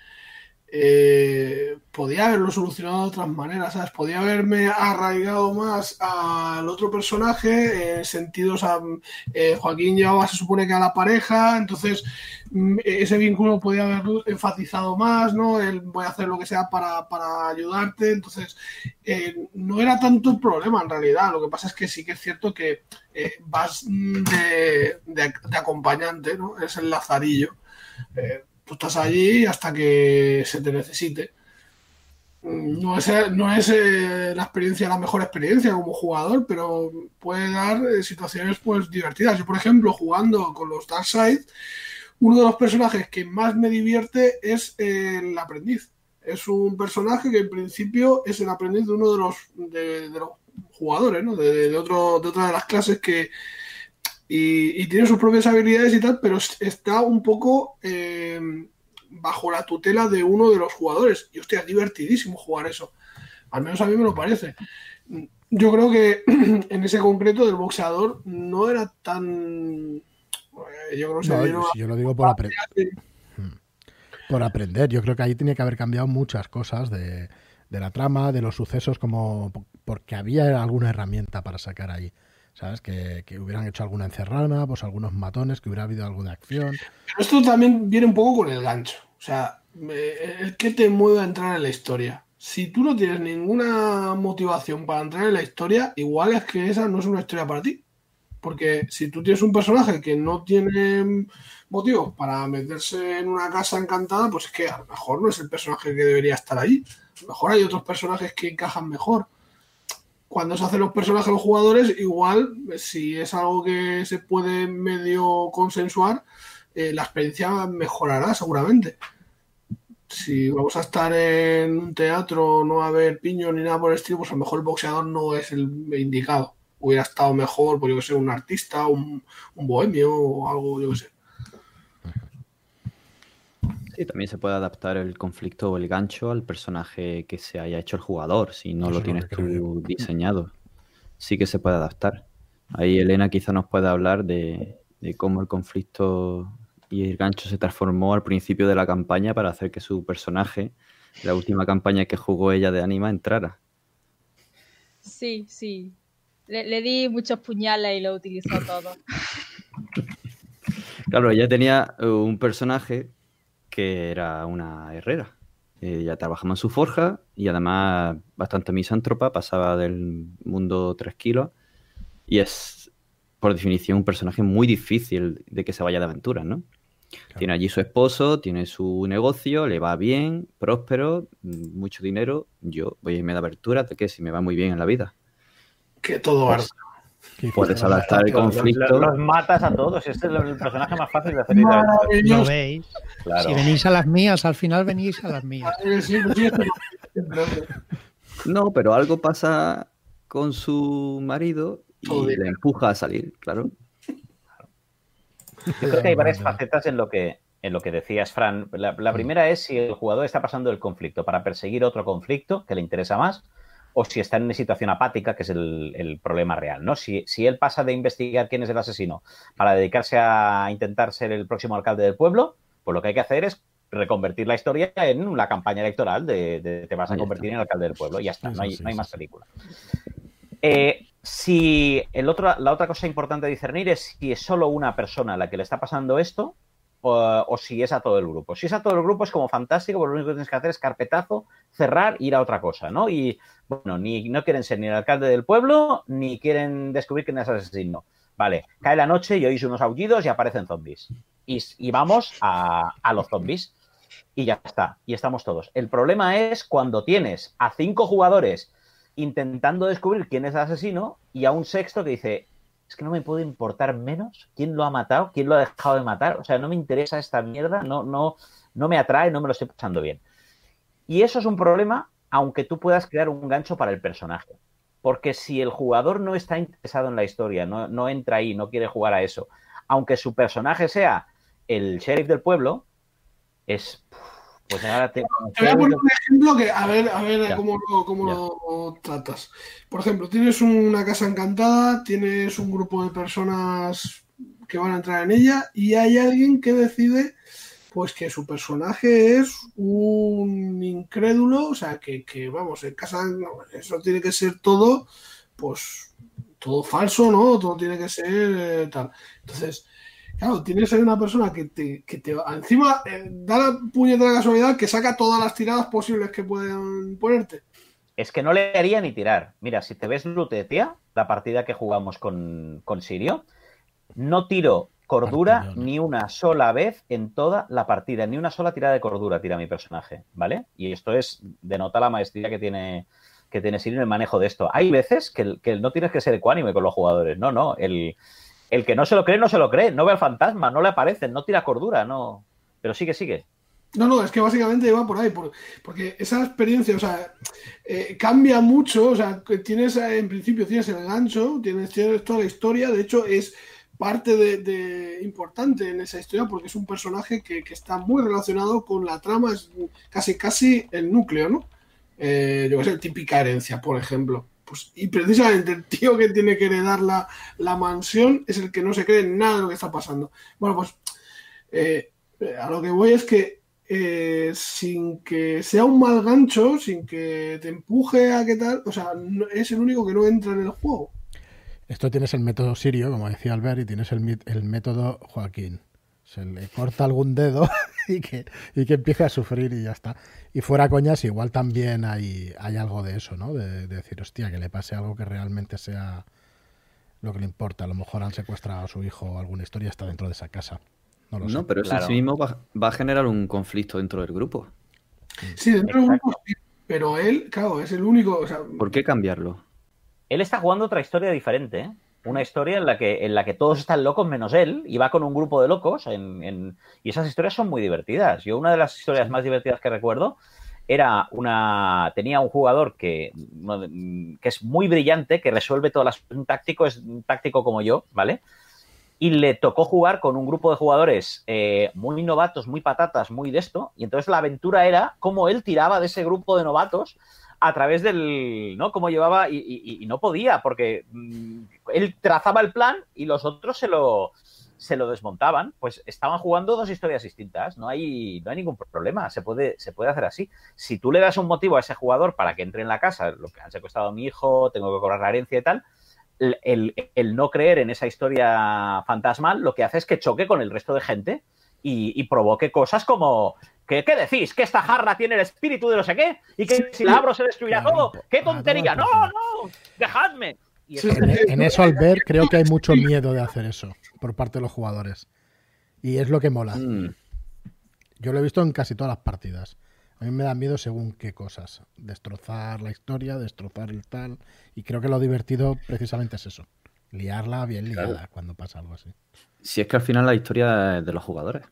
eh, podía haberlo solucionado de otras maneras, ¿sabes? Podía haberme arraigado más al otro personaje, en sentido, eh, Joaquín llevaba, se supone que a la pareja, entonces mm, ese vínculo podía haber enfatizado más, ¿no? Voy a hacer lo que sea para, ayudarte, entonces eh, no era tanto el problema en realidad, lo que pasa es que sí que es cierto que vas de, de, acompañante, ¿no? Es el lazarillo tú estás allí hasta que se te necesite. No es, no es eh, la experiencia la mejor experiencia como jugador, pero puede dar eh, situaciones pues divertidas. Yo, por ejemplo, jugando con los Darkseid, uno de los personajes que más me divierte es el aprendiz. Es un personaje que en principio es el aprendiz de uno de los, de, los jugadores, ¿no? de, de, otro, de otra de las clases que, y, tiene sus propias habilidades y tal, pero está un poco eh, bajo la tutela de uno de los jugadores. Y hostia, es divertidísimo jugar eso. Al menos a mí me lo parece. Yo creo que en ese concreto del boxeador no era tan. Eh, yo, yo lo digo por aprender. Hmm. Por aprender. Yo creo que ahí tenía que haber cambiado muchas cosas de, de la trama, de los sucesos, como porque había alguna herramienta para sacar ahí. ¿Sabes? Que, hubieran hecho alguna encerrada, pues algunos matones, que hubiera habido alguna acción. Pero esto también viene un poco con el gancho. O sea, el que te mueve a entrar en la historia. Si tú no tienes ninguna motivación para entrar en la historia, igual es que esa no es una historia para ti. Porque si tú tienes un personaje que no tiene motivos para meterse en una casa encantada, pues es que a lo mejor no es el personaje que debería estar allí. A lo mejor hay otros personajes que encajan mejor cuando se hacen los personajes los jugadores, igual, si es algo que se puede medio consensuar, eh, la experiencia mejorará seguramente. Si vamos a estar en un teatro, no va a haber piño ni nada por el estilo, pues a lo mejor el boxeador no es el indicado. Hubiera estado mejor, pues yo que sé, un artista, un, un bohemio o algo, yo que sé. Sí, también se puede adaptar el conflicto o el gancho al personaje que se haya hecho el jugador, si no lo tienes tú diseñado. Sí que se puede adaptar. Ahí Elena quizá nos pueda hablar de, cómo el conflicto y el gancho se transformó al principio de la campaña para hacer que su personaje, la última campaña que jugó ella de Anima, entrara. Sí, sí. Le, di muchos puñales y lo utilizó todo. claro, ella tenía un personaje que era una herrera. Ella trabajaba en su forja y además bastante misántropa, pasaba del mundo tres kilos y es, por definición, un personaje muy difícil de que se vaya de aventuras, ¿no? Tiene allí su esposo, tiene su negocio, le va bien, próspero, mucho dinero. Yo voy a irme de aventura de que si me va muy bien en la vida. Que todo pues, Puedes adaptar el conflicto. Los, matas a todos. Este es el personaje más fácil de hacer. ¿Lo veis? Si venís a las mías, al final venís a las mías. No, pero algo pasa con su marido y le empuja a salir, claro. Yo creo que hay varias facetas en lo que, en lo que decías, Fran. La, la primera es si el jugador está pasando el conflicto para perseguir otro conflicto que le interesa más o si está en una situación apática, que es el, problema real, ¿no? Si, él pasa de investigar quién es el asesino para dedicarse a intentar ser el próximo alcalde del pueblo, pues lo que hay que hacer es reconvertir la historia en una campaña electoral de, te vas a convertir en alcalde del pueblo. Y ya está, no, hay, más película. Eh, si el otro, la otra cosa importante de discernir es si es solo una persona a la que le está pasando esto o, si es a todo el grupo. Si es a todo el grupo es como fantástico, porque lo único que tienes que hacer es carpetazo, cerrar, ir a otra cosa, ¿no? Y bueno, ni no quieren ser ni el alcalde del pueblo, ni quieren descubrir quién es el asesino. Vale, cae la noche y oís unos aullidos y aparecen zombies. Y, vamos a, a los zombies. Y ya está, y estamos todos. El problema es cuando tienes a cinco jugadores intentando descubrir quién es el asesino y a un sexto que dice, es que no me puede importar menos quién lo ha matado, quién lo ha dejado de matar, o sea, no me interesa esta mierda, no, no, no me atrae, no me lo estoy pasando bien. Y eso es un problema, aunque tú puedas crear un gancho para el personaje. Porque si el jugador no está interesado en la historia, no, no entra ahí, no quiere jugar a eso, aunque su personaje sea el sheriff del pueblo, es pues ahora te... voy a poner un ejemplo que a ver, a ver cómo, lo, tratas. Por ejemplo, tienes una casa encantada, tienes un grupo de personas que van a entrar en ella y hay alguien que decide pues que su personaje es un incrédulo, o sea, que, vamos, en casa eso tiene que ser todo, pues todo falso, ¿no? Todo tiene que ser eh, tal. Entonces, Claro, tienes ahí una persona que te, que te encima eh, da la puñetera casualidad que saca todas las tiradas posibles que pueden ponerte. Es que no le haría ni tirar. Mira, si te ves Lutetia, la partida que jugamos con, con Sirio, no tiro cordura ni una sola vez en toda la partida, ni una sola tirada de cordura tira mi personaje, ¿vale? Y esto es denota la maestría que tiene que tiene Sirio en el manejo de esto. Hay veces que, que no tienes que ser ecuánime con los jugadores, no, no, el el que no se lo cree, no se lo cree, no ve al fantasma, no le aparece, no tira cordura, no. Pero sigue, sigue. No, no, es que básicamente va por ahí, porque esa experiencia, o sea, eh, cambia mucho, o sea, tienes, eh, en principio tienes el gancho, tienes, toda la historia, de hecho es parte de, importante en esa historia porque es un personaje que, está muy relacionado con la trama, es casi casi el núcleo, ¿no? Eh, yo que sé, típica herencia, por ejemplo. Pues, y precisamente el tío que tiene que heredar la, la mansión es el que no se cree nada de lo que está pasando. Bueno, pues eh, a lo que voy es que eh, sin que sea un mal gancho, sin que te empuje a qué tal, o sea, es el único que no entra en el juego. Esto tienes el método Sirio, como decía Albert, y tienes el, el método Joaquín. Se le corta algún dedo y que, y que empiece a sufrir y ya está. Y fuera coñas, igual también hay, hay algo de eso, ¿no? De, decir, hostia, que le pase algo que realmente sea lo que le importa. A lo mejor han secuestrado a su hijo o alguna historia está dentro de esa casa. No, lo no pero eso en sí mismo va, a generar un conflicto dentro del grupo. Sí, dentro del grupo, pero él, claro, es el único. ¿Por qué cambiarlo? Él está jugando otra historia diferente, ¿eh? Una historia en la que, en la que todos están locos menos él y va con un grupo de locos en, y esas historias son muy divertidas. Yo una de las historias más divertidas que recuerdo era una tenía un jugador que, que es muy brillante, que resuelve todas las un táctico, es un táctico como yo, ¿vale? Y le tocó jugar con un grupo de jugadores eh, muy novatos, muy patatas, muy de esto. Y entonces la aventura era cómo él tiraba de ese grupo de novatos a través del, ¿no? Cómo llevaba y, no podía, porque mm, él trazaba el plan y los otros se lo, se lo desmontaban, pues estaban jugando dos historias distintas, no hay, no hay ningún problema, se puede, se puede hacer así. Si tú le das un motivo a ese jugador para que entre en la casa, lo que han secuestrado a mi hijo, tengo que cobrar la herencia y tal, el, el, no creer en esa historia fantasmal lo que hace es que choque con el resto de gente y, y provoque cosas como ¿Qué, decís? ¿Que esta jarra tiene el espíritu de no sé qué? ¿Y que si la abro se destruirá todo? ¡Qué tontería! ¡No, no! ¡Dejadme! en, eso, al ver, creo que hay mucho miedo de hacer eso por parte de los jugadores. Y es lo que mola. Mm. Yo lo he visto en casi todas las partidas. A mí me da miedo según qué cosas. Destrozar la historia, destrozar el tal. Y creo que lo divertido precisamente es eso. Liarla bien liada cuando pasa algo así. Si es que al final la historia es de los jugadores.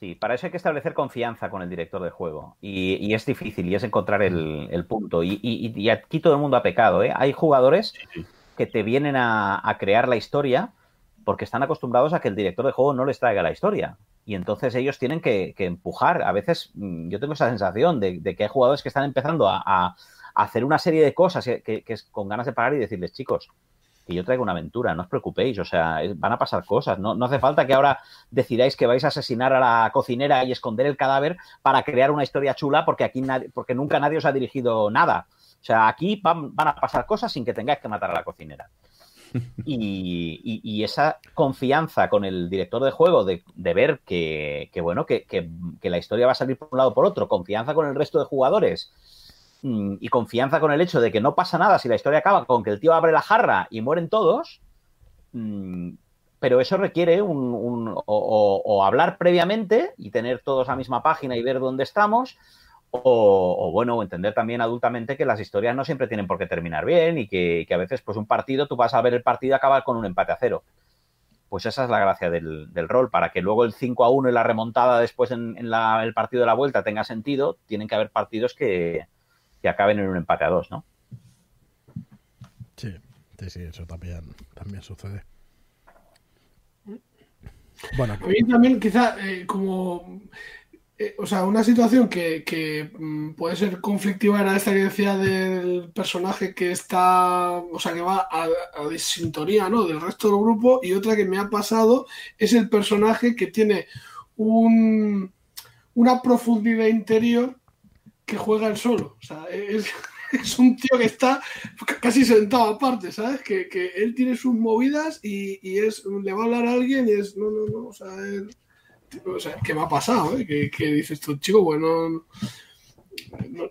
Sí, para eso hay que establecer confianza con el director de juego. Y, es difícil, y es encontrar el, punto. Y, aquí todo el mundo ha pecado. ¿eh? Hay jugadores que te vienen a, crear la historia porque están acostumbrados a que el director de juego no les traiga la historia. Y entonces ellos tienen que, empujar. A veces mm, yo tengo esa sensación de, que hay jugadores que están empezando a, hacer una serie de cosas que, que, es con ganas de parar y decirles, chicos, que yo traigo una aventura, no os preocupéis, o sea, van a pasar cosas, no, no hace falta que ahora decidáis que vais a asesinar a la cocinera y esconder el cadáver para crear una historia chula porque aquí porque nunca nadie os ha dirigido nada. O sea, aquí van, a pasar cosas sin que tengáis que matar a la cocinera. Y, esa confianza con el director de juego de, ver que, bueno, que, que, la historia va a salir por un lado o por otro, confianza con el resto de jugadores y confianza con el hecho de que no pasa nada si la historia acaba con que el tío abre la jarra y mueren todos, mm, pero eso requiere un, o, hablar previamente y tener todos la misma página y ver dónde estamos, O, bueno, entender también adultamente que las historias no siempre tienen por qué terminar bien y que, a veces pues un partido, tú vas a ver el partido acabar con un empate a cero. Pues esa es la gracia del, rol, para que luego el 5 a 1 y la remontada después en, el partido de la vuelta tenga sentido, tienen que haber partidos que, acaben en un empate a dos, ¿no? Sí, sí, sí, eso también, también sucede. Bueno, a mí también quizá eh, como eh, o sea, una situación que, mm, puede ser conflictiva era esta que decía del personaje que está, o sea, que va a, a ¿no? Del resto del grupo y otra que me ha pasado es el personaje que tiene un, una profundidad interior que juega solo. O sea, es, un tío que está casi sentado aparte, ¿sabes? Que, él tiene sus movidas y, es, le va a hablar a alguien y es, no, no, no, o sea, él o ¿qué me ha pasado? Eh? ¿Qué, dices tú, chico? Bueno,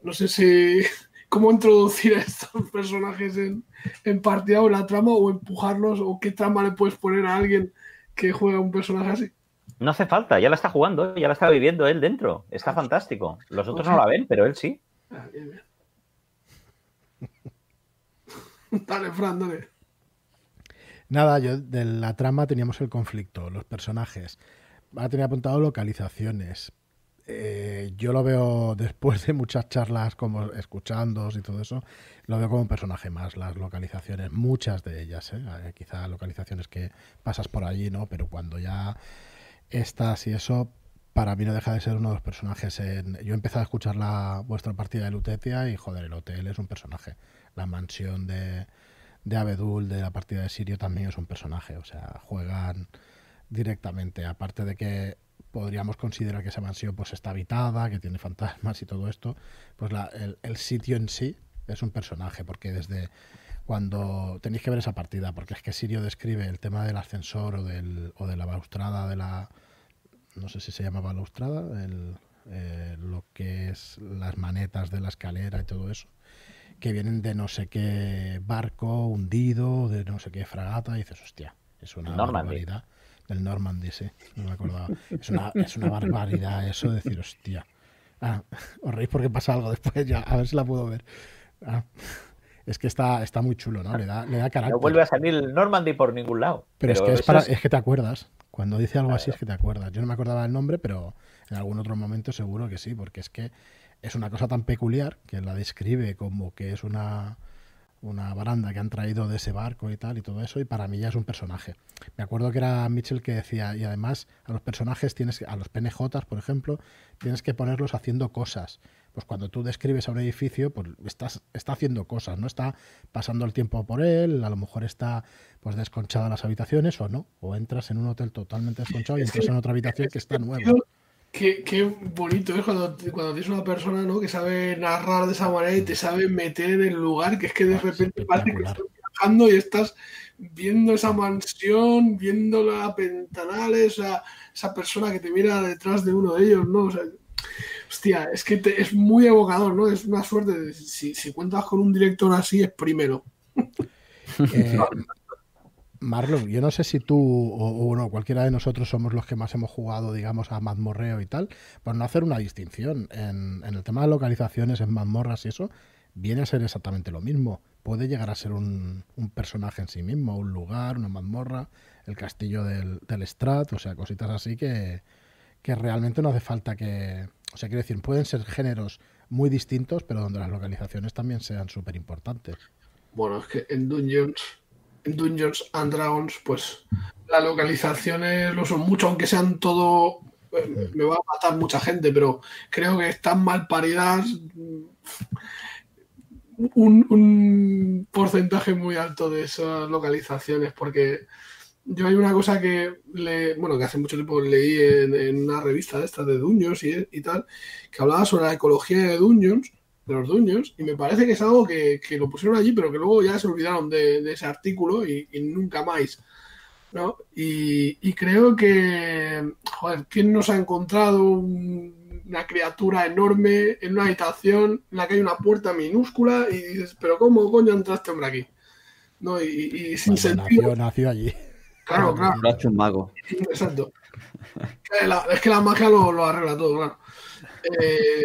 no, sé si cómo introducir a estos personajes en, en partida o en la trama o empujarlos o qué trama le puedes poner a alguien que juega un personaje así. No hace falta, ya la está jugando, ya la está viviendo él dentro. Está fantástico. Los otros no la ven, pero él sí. Dale, Fran, dale. Nada, yo de la trama teníamos el conflicto, los personajes. Ahora tenía apuntado localizaciones. Eh, yo lo veo después de muchas charlas, como escuchando y todo eso, lo veo como un personaje más, las localizaciones, muchas de ellas, ¿eh? Eh, quizá localizaciones que pasas por allí, ¿no? Pero cuando ya estás y eso, para mí no deja de ser uno de los personajes en... Yo empezado a escuchar la, vuestra partida de Lutetia y, joder, el hotel es un personaje. La mansión de, de Abedul de la partida de Sirio también es un personaje, o sea, juegan directamente, aparte de que podríamos considerar que esa mansión pues está habitada, que tiene fantasmas y todo esto, pues el, sitio en sí es un personaje, porque desde cuando tenéis que ver esa partida, porque es que Sirio describe el tema del ascensor o, del, o de la balaustrada de la... no sé si se llama balaustrada, el, eh, lo que es las manetas de la escalera y todo eso, que vienen de no sé qué barco hundido, de no sé qué fragata, y dices, hostia, es una normalidad del Normandy, sí, no me acordaba. Es una, es una barbaridad eso de decir, hostia. Ah, os reís porque pasa algo después ya, a ver si la puedo ver. Ah, es que está, está muy chulo, ¿no? Le da, le da carácter. No vuelve a salir el Normandy por ningún lado. Pero, es que es, para, es... que te acuerdas. Cuando dice algo así es que te acuerdas. Yo no me acordaba del nombre, pero en algún otro momento seguro que sí, porque es que es una cosa tan peculiar que la describe como que es una una baranda que han traído de ese barco y tal y todo eso y para mí ya es un personaje. Me acuerdo que era Mitchell que decía y además a los personajes tienes a los PNJs, por ejemplo, tienes que ponerlos haciendo cosas. Pues cuando tú describes a un edificio, pues estás está haciendo cosas, no está pasando el tiempo por él, a lo mejor está pues desconchada las habitaciones o no, o entras en un hotel totalmente desconchado y entras en otra habitación que está nueva. Qué, bonito es cuando, cuando tienes una persona ¿no? que sabe narrar de esa manera y te sabe meter en el lugar, que es que de ah, repente parece que estás viajando y estás viendo esa mansión, viendo las ventanales, esa, esa persona que te mira detrás de uno de ellos, ¿no? O sea, hostia, es que es muy evocador, ¿no? Es una suerte. si, si cuentas con un director así, es primero. Eh, Marlon, yo no sé si tú o, bueno, cualquiera de nosotros somos los que más hemos jugado, digamos, a mazmorreo y tal, por no hacer una distinción. En, el tema de localizaciones, en mazmorras y eso, viene a ser exactamente lo mismo. Puede llegar a ser un, personaje en sí mismo, un lugar, una mazmorra, el castillo del, del Strat, o sea, cositas así que, que realmente no hace falta que... O sea, quiero decir, pueden ser géneros muy distintos, pero donde las localizaciones también sean súper importantes. Bueno, es que en Dungeons en Dungeons and Dragons, pues las localizaciones lo son mucho, aunque sean todo. Eh, me va a matar mucha gente, pero creo que están mal paridas. Un, porcentaje muy alto de esas localizaciones, porque yo hay una cosa que le, bueno, que hace mucho tiempo leí en, una revista de estas de Dungeons y, y, tal, que hablaba sobre la ecología de Dungeons de los dueños y me parece que es algo que, lo pusieron allí, pero que luego ya se olvidaron de, ese artículo y, nunca más. ¿no? Y, creo que, joder, ¿quién nos ha encontrado una criatura enorme en una habitación en la que hay una puerta minúscula y dices, pero ¿cómo coño entraste hombre aquí? ¿No? Y, sin sentido. Nació, allí. Claro, claro. Lo ha hecho un mago. Exacto. es que la magia lo, lo arregla todo, claro. Eh,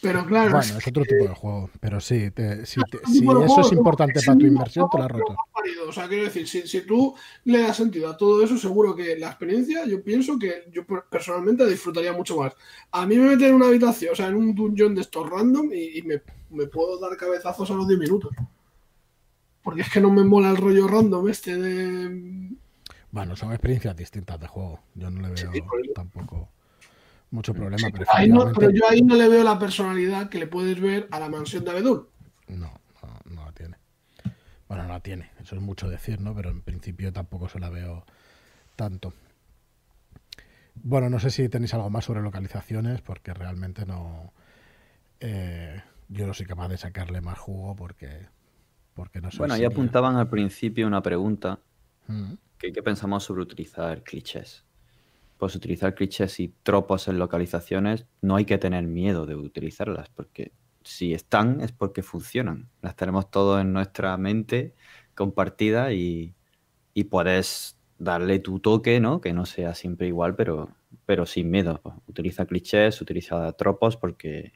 Pero claro. Bueno, es otro tipo de juego. Pero sí, si, eso es importante para tu inversión, te la has roto. O sea, quiero decir, si, tú le das sentido a todo eso, seguro que la experiencia, yo pienso que yo personalmente disfrutaría mucho más. A mí me meten en una habitación, o sea, en un dungeon de estos random y, me, me, puedo dar cabezazos a los 10 minutos. Porque es que no me mola el rollo random este de. Bueno, son experiencias distintas de juego. Yo no le veo tampoco mucho problema. pero, yo ahí no le veo la personalidad que le puedes ver a la mansión de Abedul. No, no, la tiene. Bueno, no la tiene, eso es mucho decir, ¿no? Pero en principio tampoco se la veo tanto. Bueno, no sé si tenéis algo más sobre localizaciones, porque realmente no. Eh, yo no soy capaz de sacarle más jugo porque, porque no sé. Bueno, ya apuntaban al principio una pregunta. Mm. ¿Qué pensamos sobre utilizar clichés? pues utilizar clichés y tropos en localizaciones, no hay que tener miedo de utilizarlas, porque si están es porque funcionan. Las tenemos todo en nuestra mente compartida y, puedes darle tu toque, ¿no? Que no sea siempre igual, pero, pero sin miedo. Utiliza clichés, utiliza tropos porque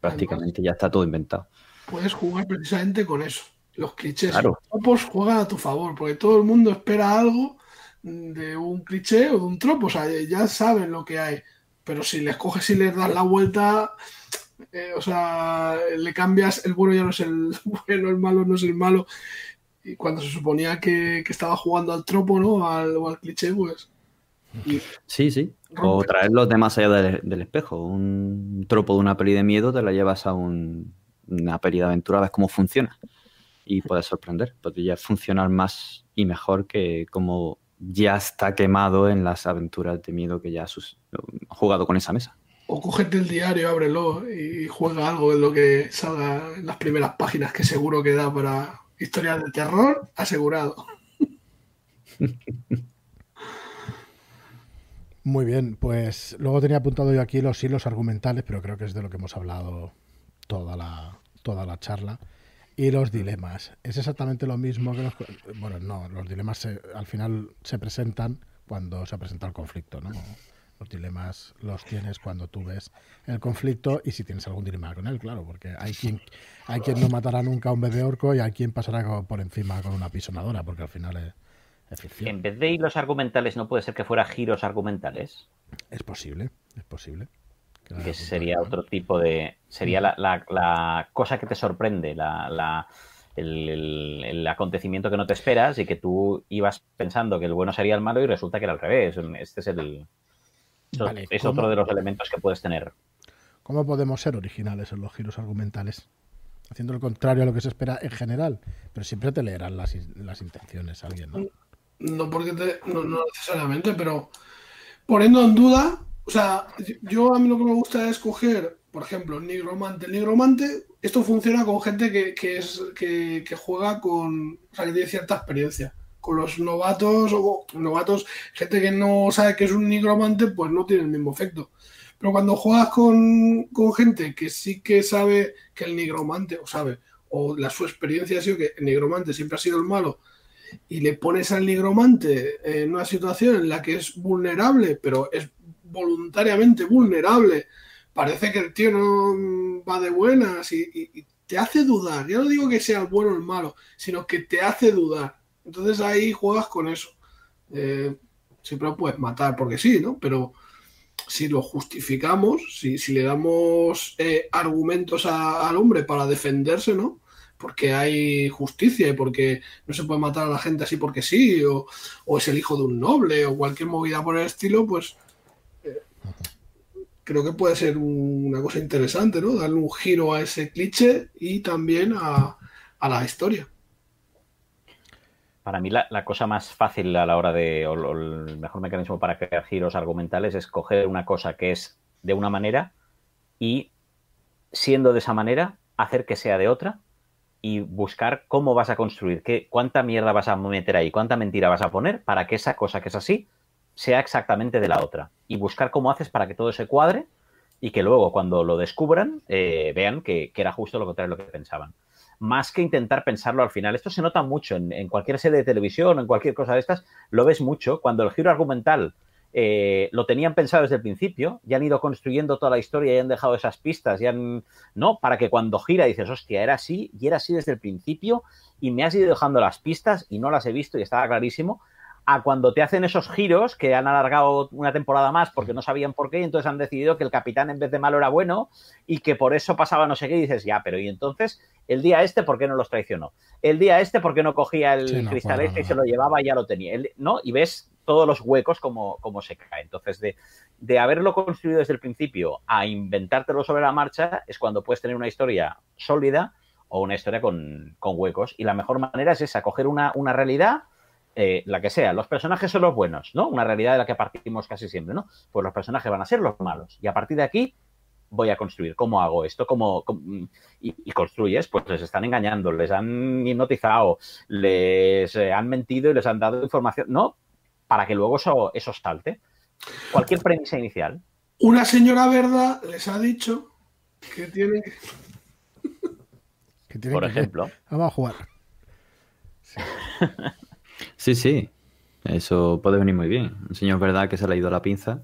prácticamente ya está todo inventado. Puedes jugar precisamente con eso. Los clichés los tropos juegan a tu favor, porque todo el mundo espera algo de un cliché o de un tropo, o sea, ya saben lo que hay, pero si les coges y les das la vuelta, eh, o sea, le cambias, el bueno ya no es el bueno, el malo no es el malo, y cuando se suponía que, estaba jugando al tropo, ¿no? Al, o al cliché, pues... sí, sí. O traerlos de más allá del, espejo. Un tropo de una peli de miedo te la llevas a una peli de aventura, ves cómo funciona. Y puedes sorprender. Podría funcionar más y mejor que como ya está quemado en las aventuras de miedo que ya has jugado con esa mesa. O cógete el diario, ábrelo y juega algo en lo que salga en las primeras páginas, que seguro que da para historias de terror, asegurado. Muy bien, pues luego tenía apuntado yo aquí los hilos argumentales, pero creo que es de lo que hemos hablado toda la, toda la charla y los dilemas. Es exactamente lo mismo que los... Bueno, no, los dilemas al final se presentan cuando se presenta el conflicto, ¿no? Los dilemas los tienes cuando tú ves el conflicto y si tienes algún dilema con él, claro, porque hay quien, hay quien no matará nunca a un bebé orco y hay quien pasará por encima con una pisonadora, porque al final es, es ficción. En vez de hilos argumentales, ¿no puede ser que fuera giros argumentales? Es posible, es posible que sería otro tipo de... Sería la, la, cosa que te sorprende, la, el, acontecimiento que no te esperas y que tú ibas pensando que el bueno sería el malo y resulta que era al revés. Este es el... es otro de los elementos que puedes tener. ¿Cómo podemos ser originales en los giros argumentales? Haciendo lo contrario a lo que se espera en general, pero siempre te leerán las, las intenciones alguien, ¿no? No, porque te, no necesariamente, pero poniendo en duda o sea, yo a mí lo que me gusta es coger, por ejemplo, el nigromante. El nigromante, esto funciona con gente que, es, que, juega con, o sea, que tiene cierta experiencia. Con los novatos o novatos, gente que no sabe que es un nigromante, pues no tiene el mismo efecto. Pero cuando juegas con, gente que sí que sabe que el nigromante, o sabe, o la, su experiencia ha sido que el nigromante siempre ha sido el malo, y le pones al nigromante en una situación en la que es vulnerable, pero es voluntariamente vulnerable. Parece que el tío no va de buenas y, te hace dudar. Ya no digo que sea el bueno o el malo, sino que te hace dudar. Entonces ahí juegas con eso. Eh, siempre puedes matar porque sí, ¿no? Pero si lo justificamos, si, le damos eh, argumentos al hombre para defenderse, ¿no? Porque hay justicia y porque no se puede matar a la gente así porque sí, o, o es el hijo de un noble, o cualquier movida por el estilo, pues creo que puede ser una cosa interesante, ¿no? Darle un giro a ese cliché y también a, la historia. Para mí la, cosa más fácil a la hora de, o, el mejor mecanismo para crear giros argumentales es coger una cosa que es de una manera y siendo de esa manera, hacer que sea de otra y buscar cómo vas a construir, qué, cuánta mierda vas a meter ahí, cuánta mentira vas a poner para que esa cosa que es así sea exactamente de la otra. Y buscar cómo haces para que todo se cuadre y que luego cuando lo descubran eh, vean que, era justo lo contrario de lo que pensaban. Más que intentar pensarlo al final. Esto se nota mucho en, cualquier serie de televisión o en cualquier cosa de estas. Lo ves mucho cuando el giro argumental eh, lo tenían pensado desde el principio, ya han ido construyendo toda la historia y han dejado esas pistas, ya ¿no? Para que cuando gira dices, hostia, era así, y era así desde el principio, y me has ido dejando las pistas y no las he visto y estaba clarísimo, a cuando te hacen esos giros que han alargado una temporada más porque no sabían por qué y entonces han decidido que el capitán en vez de malo era bueno y que por eso pasaba no sé qué y dices, ya, pero y entonces el día este, ¿por qué no los traicionó? El día este, ¿por qué no cogía el cristal este y se lo llevaba y ya lo tenía? ¿No? Y ves todos los huecos como, como se cae. Entonces, de, de haberlo construido desde el principio a inventártelo sobre la marcha es cuando puedes tener una historia sólida o una historia con, con huecos. Y la mejor manera es esa, coger una, una realidad eh, la que sea, los personajes son los buenos, ¿no? Una realidad de la que partimos casi siempre, ¿no? Pues los personajes van a ser los malos. Y a partir de aquí voy a construir. ¿Cómo hago esto? ¿Cómo, y, construyes? Pues les están engañando, les han hipnotizado, les eh, han mentido y les han dado información, ¿no? Para que luego eso, eso salte. Cualquier premisa inicial. Una señora verdad les ha dicho que tiene que... Por ejemplo. Vamos a jugar. Sí. Sí, sí. Eso puede venir muy bien. Un señor verdad que se le ha ido la pinza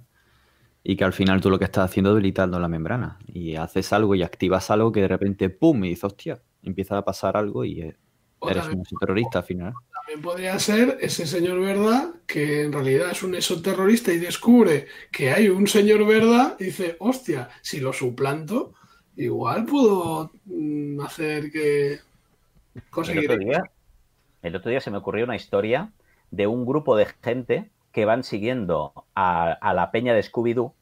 y que al final tú lo que estás haciendo es debilitando la membrana. Y haces algo y activas algo que de repente, ¡pum! y dices, hostia, empieza a pasar algo y eres un terrorista al final. También podría ser ese señor verdad que en realidad es un exoterrorista y descubre que hay un señor verdad y dice, hostia, si lo suplanto, igual puedo mm, hacer que conseguir. El otro día se me ocurrió una historia de un grupo de gente que van siguiendo a, la peña de Scooby-Doo,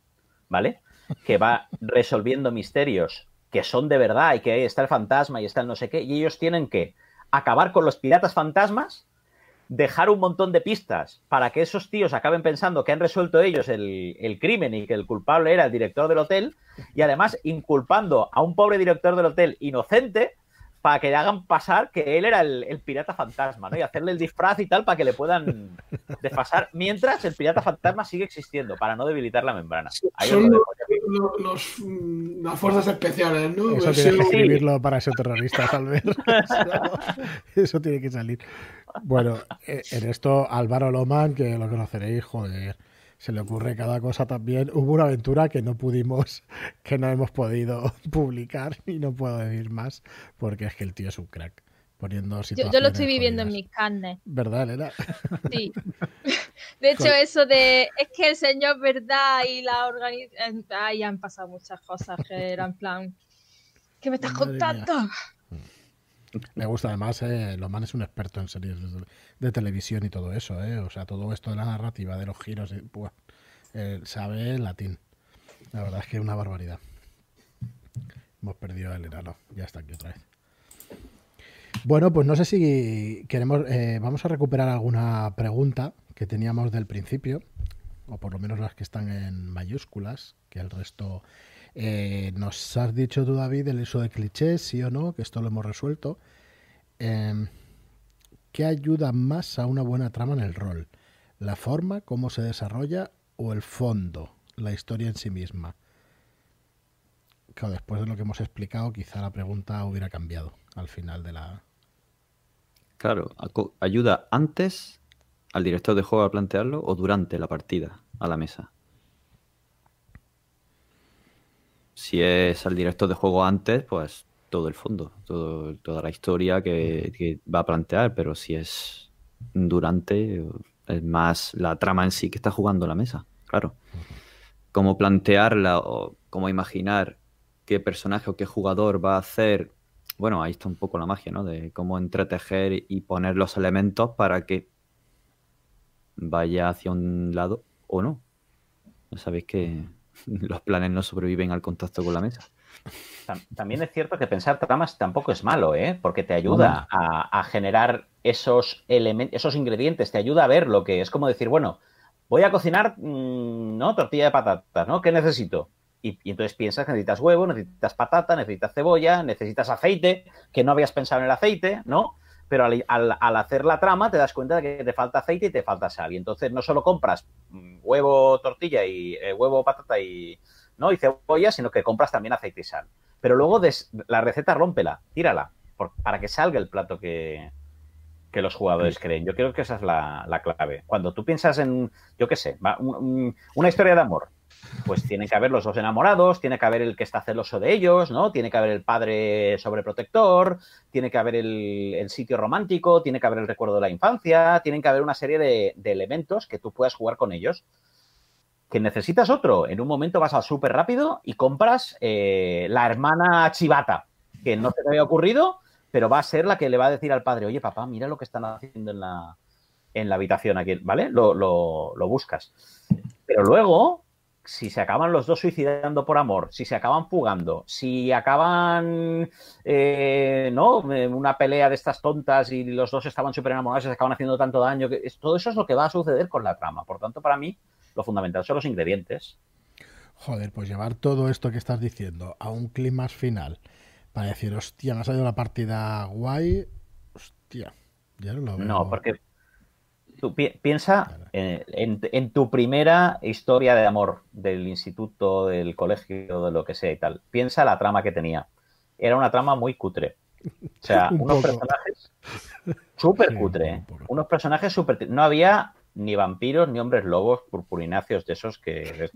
¿vale? Que va resolviendo misterios que son de verdad y que ahí está el fantasma y está el no sé qué, y ellos tienen que acabar con los piratas fantasmas, dejar un montón de pistas para que esos tíos acaben pensando que han resuelto ellos el, el, crimen y que el culpable era el director del hotel, y además inculpando a un pobre director del hotel inocente para que le hagan pasar que él era el, pirata fantasma, ¿no? Y hacerle el disfraz y tal para que le puedan desfasar, mientras el pirata fantasma sigue existiendo, para no debilitar la membrana. Son los, mm, las fuerzas especiales, ¿no? Eso tiene que escribirlo para ese terrorista, tal vez. Eso tiene que salir. Bueno, eh, en esto Álvaro Loman, que lo conoceréis, joder se le ocurre cada cosa también. Hubo una aventura que no pudimos, que no hemos podido publicar y no puedo decir más porque es que el tío es un crack. Poniendo yo, yo lo estoy viviendo en mis carnes. ¿Verdad, Elena? Sí. De hecho, eso de es que el señor verdad y la organización. Ay, han pasado muchas cosas que eran plan. ¿Qué me estás contando? Me gusta además, eh, Loman es un experto en series de, televisión y todo eso, eh. O sea, todo esto de la narrativa, de los giros, y, eh, sabe latín. La verdad es que es una barbaridad. Hemos perdido el enano, ya está aquí otra vez. Bueno, pues no sé si queremos, eh, vamos a recuperar alguna pregunta que teníamos del principio, o por lo menos las que están en mayúsculas, que el resto eh, nos has dicho tú, David, el uso de clichés, sí o no, que esto lo hemos resuelto. Em, ¿Qué ayuda más a una buena trama en el rol? ¿La forma, cómo se desarrolla o el fondo, la historia en sí misma? Claro, después de lo que hemos explicado, quizá la pregunta hubiera cambiado al final de la. Claro, ayuda antes al director de juego a plantearlo o durante la partida a la mesa. Si es al director de juego antes, pues todo el fondo, todo, toda la historia que, va a plantear, pero si es durante, es más la trama en sí que está jugando la mesa, claro. Cómo plantearla o cómo imaginar qué personaje o qué jugador va a hacer. Bueno, ahí está un poco la magia, ¿no? De cómo entretejer y poner los elementos para que vaya hacia un lado o no. Sabéis que los planes no sobreviven al contacto con la mesa. También es cierto que pensar tramas tampoco es malo, ¿eh? porque te ayuda a, generar esos elementos, esos ingredientes, te ayuda a ver lo que es como decir, bueno, voy a cocinar, mm, ¿no? Tortilla de patatas, ¿no? ¿Qué necesito? Y, entonces piensas que necesitas huevo, necesitas patata, necesitas cebolla, necesitas aceite, que no habías pensado en el aceite, ¿no? Pero al, hacer la trama te das cuenta de que te falta aceite y te falta sal. Y entonces no solo compras mm, huevo, tortilla y eh, huevo, patata y, ¿no? y cebolla, sino que compras también aceite y sal. Pero luego la receta rómpela, tírala, para que salga el plato que, que los jugadores creen. Yo creo que esa es la, clave. Cuando tú piensas en, yo qué sé, una historia de amor, pues tiene que haber los dos enamorados, tiene que haber el que está celoso de ellos, ¿no? Tiene que haber el padre sobreprotector, tiene que haber el, sitio romántico, tiene que haber el recuerdo de la infancia, tienen que haber una serie de, elementos que tú puedas jugar con ellos. ¿Que necesitas otro? En un momento vas al súper rápido y compras eh, la hermana chivata, que no te había ocurrido, pero va a ser la que le va a decir al padre, oye papá, mira lo que están haciendo en la, en la habitación aquí, ¿vale? Lo, lo buscas. Pero luego si se acaban los dos suicidando por amor, si se acaban fugando, si acaban, eh, ¿no? Una pelea de estas tontas y los dos estaban súper enamorados y se acaban haciendo tanto daño, que todo eso es lo que va a suceder con la trama. Por tanto, para mí, lo fundamental son los ingredientes. Joder, pues llevar todo esto que estás diciendo a un clima final para decir, hostia, me ha salido la partida guay, hostia, ya no lo veo. No, porque piensa en, tu primera historia de amor del instituto, del colegio, de lo que sea y tal. Piensa la trama que tenía. Era una trama muy cutre. O sea, unos personajes súper cutre. unos personajes súper... No había ni vampiros, ni hombres lobos purpurináceos de esos que...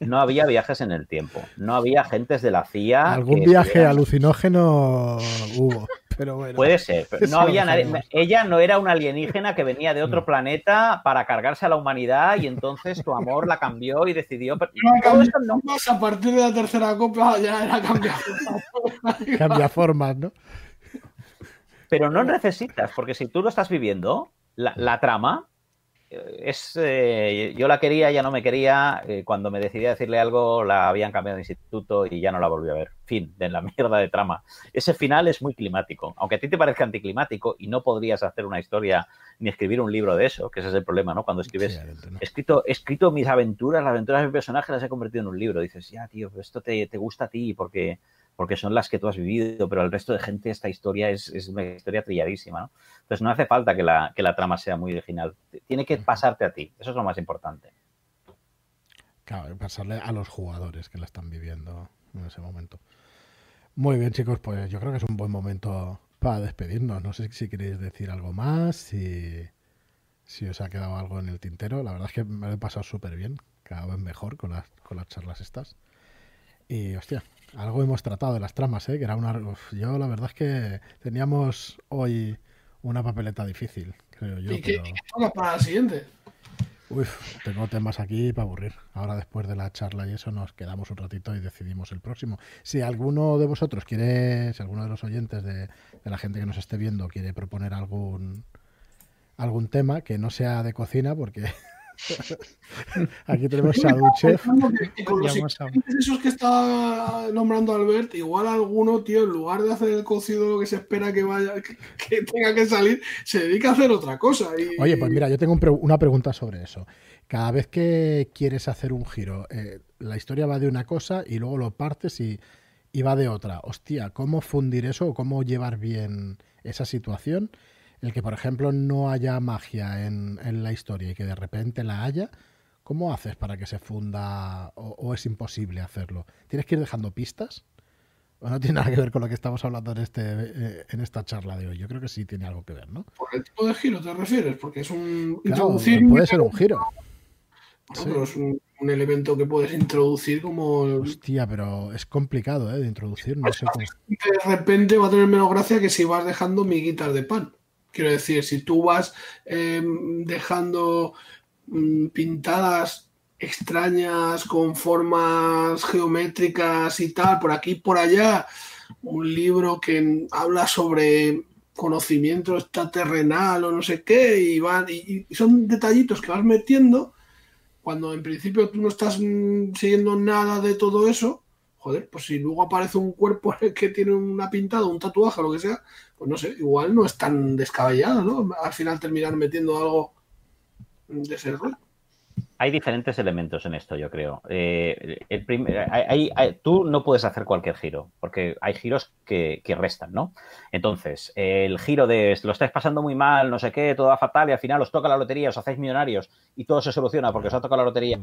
No había viajes en el tiempo. No había agentes de la CIA. Algún viaje alucinógeno hubo. Puede ser. no había Ella no era una alienígena que venía de otro planeta para cargarse a la humanidad y entonces tu amor la cambió y decidió. no. A partir de la tercera copa ya era cambiar. Cambia formas, ¿no? Pero no necesitas, porque si tú lo estás viviendo, la trama es eh, yo la quería, ya no me quería. Eh, cuando me decidí a decirle algo, la habían cambiado de instituto y ya no la volví a ver. Fin, de la mierda de trama. Ese final es muy climático. Aunque a ti te parezca anticlimático y no podrías hacer una historia ni escribir un libro de eso, que ese es el problema, ¿no? Cuando escribes, escrito, escrito mis aventuras, las aventuras de mi personaje las he convertido en un libro. Dices, ya, tío, esto te, te gusta a ti porque porque son las que tú has vivido, pero el resto de gente esta historia es, una historia trilladísima, ¿no? Entonces no hace falta que la, que la trama sea muy original, tiene que pasarte a ti, eso es lo más importante. Claro, pasarle a los jugadores que la están viviendo en ese momento. Muy bien, chicos, pues yo creo que es un buen momento para despedirnos. No sé si queréis decir algo más, si, si os ha quedado algo en el tintero. La verdad es que me lo he pasado súper bien, cada vez mejor con las, con las charlas estas. Y hostia, algo hemos tratado de las tramas, ¿eh? Que era una... yo la verdad es que teníamos hoy una papeleta difícil, creo yo. ¿Y qué, para la siguiente? Uf, tengo temas aquí para aburrir. Ahora después de la charla y eso nos quedamos un ratito y decidimos el próximo. Si alguno de vosotros quiere, si alguno de los oyentes de, de la gente que nos esté viendo quiere proponer algún algún tema que no sea de cocina, porque Aquí tenemos a Chef. esos que está nombrando Albert, igual alguno, tío, en lugar de hacer el cocido lo que se espera que vaya, que, tenga que salir, se dedica a hacer otra cosa. Oye, pues mira, yo tengo una pregunta sobre eso. Cada vez que quieres hacer un giro, eh, la historia va de una cosa y luego lo partes y, y va de otra. Hostia, ¿cómo fundir eso o cómo llevar bien esa situación? El que, por ejemplo, no haya magia en, la historia y que de repente la haya, ¿cómo haces para que se funda o, es imposible hacerlo? ¿Tienes que ir dejando pistas? ¿O no tiene nada que ver con lo que estamos hablando en, este, eh, en esta charla de hoy? Yo creo que sí tiene algo que ver, ¿no? ¿Por el tipo de giro te refieres? Porque es un... puede ser un giro. pero es un, elemento que puedes introducir como... Hostia, pero es complicado ¿eh? de introducir. No sé cómo... De repente va a tener menos gracia que si vas dejando miguitas de pan. Quiero decir, si tú vas em, dejando mm, pintadas extrañas con formas geométricas y tal, por aquí y por allá, un libro que habla sobre conocimiento extraterrenal o no sé qué, y, van, y, son detallitos que vas metiendo cuando en principio tú no estás mm, siguiendo nada de todo eso, joder, pues si luego aparece un cuerpo que tiene una pintada, un tatuaje lo que sea, pues no sé, igual no es tan descabellado, ¿no? Al final terminar metiendo algo de ese rol. Hay diferentes elementos en esto, yo creo. Eh, el tú no puedes hacer cualquier giro, porque hay giros que, restan, ¿no? Entonces, el giro de lo estáis pasando muy mal, no sé qué, todo va fatal y al final os toca la lotería, os hacéis millonarios y todo se soluciona porque os ha tocado la lotería.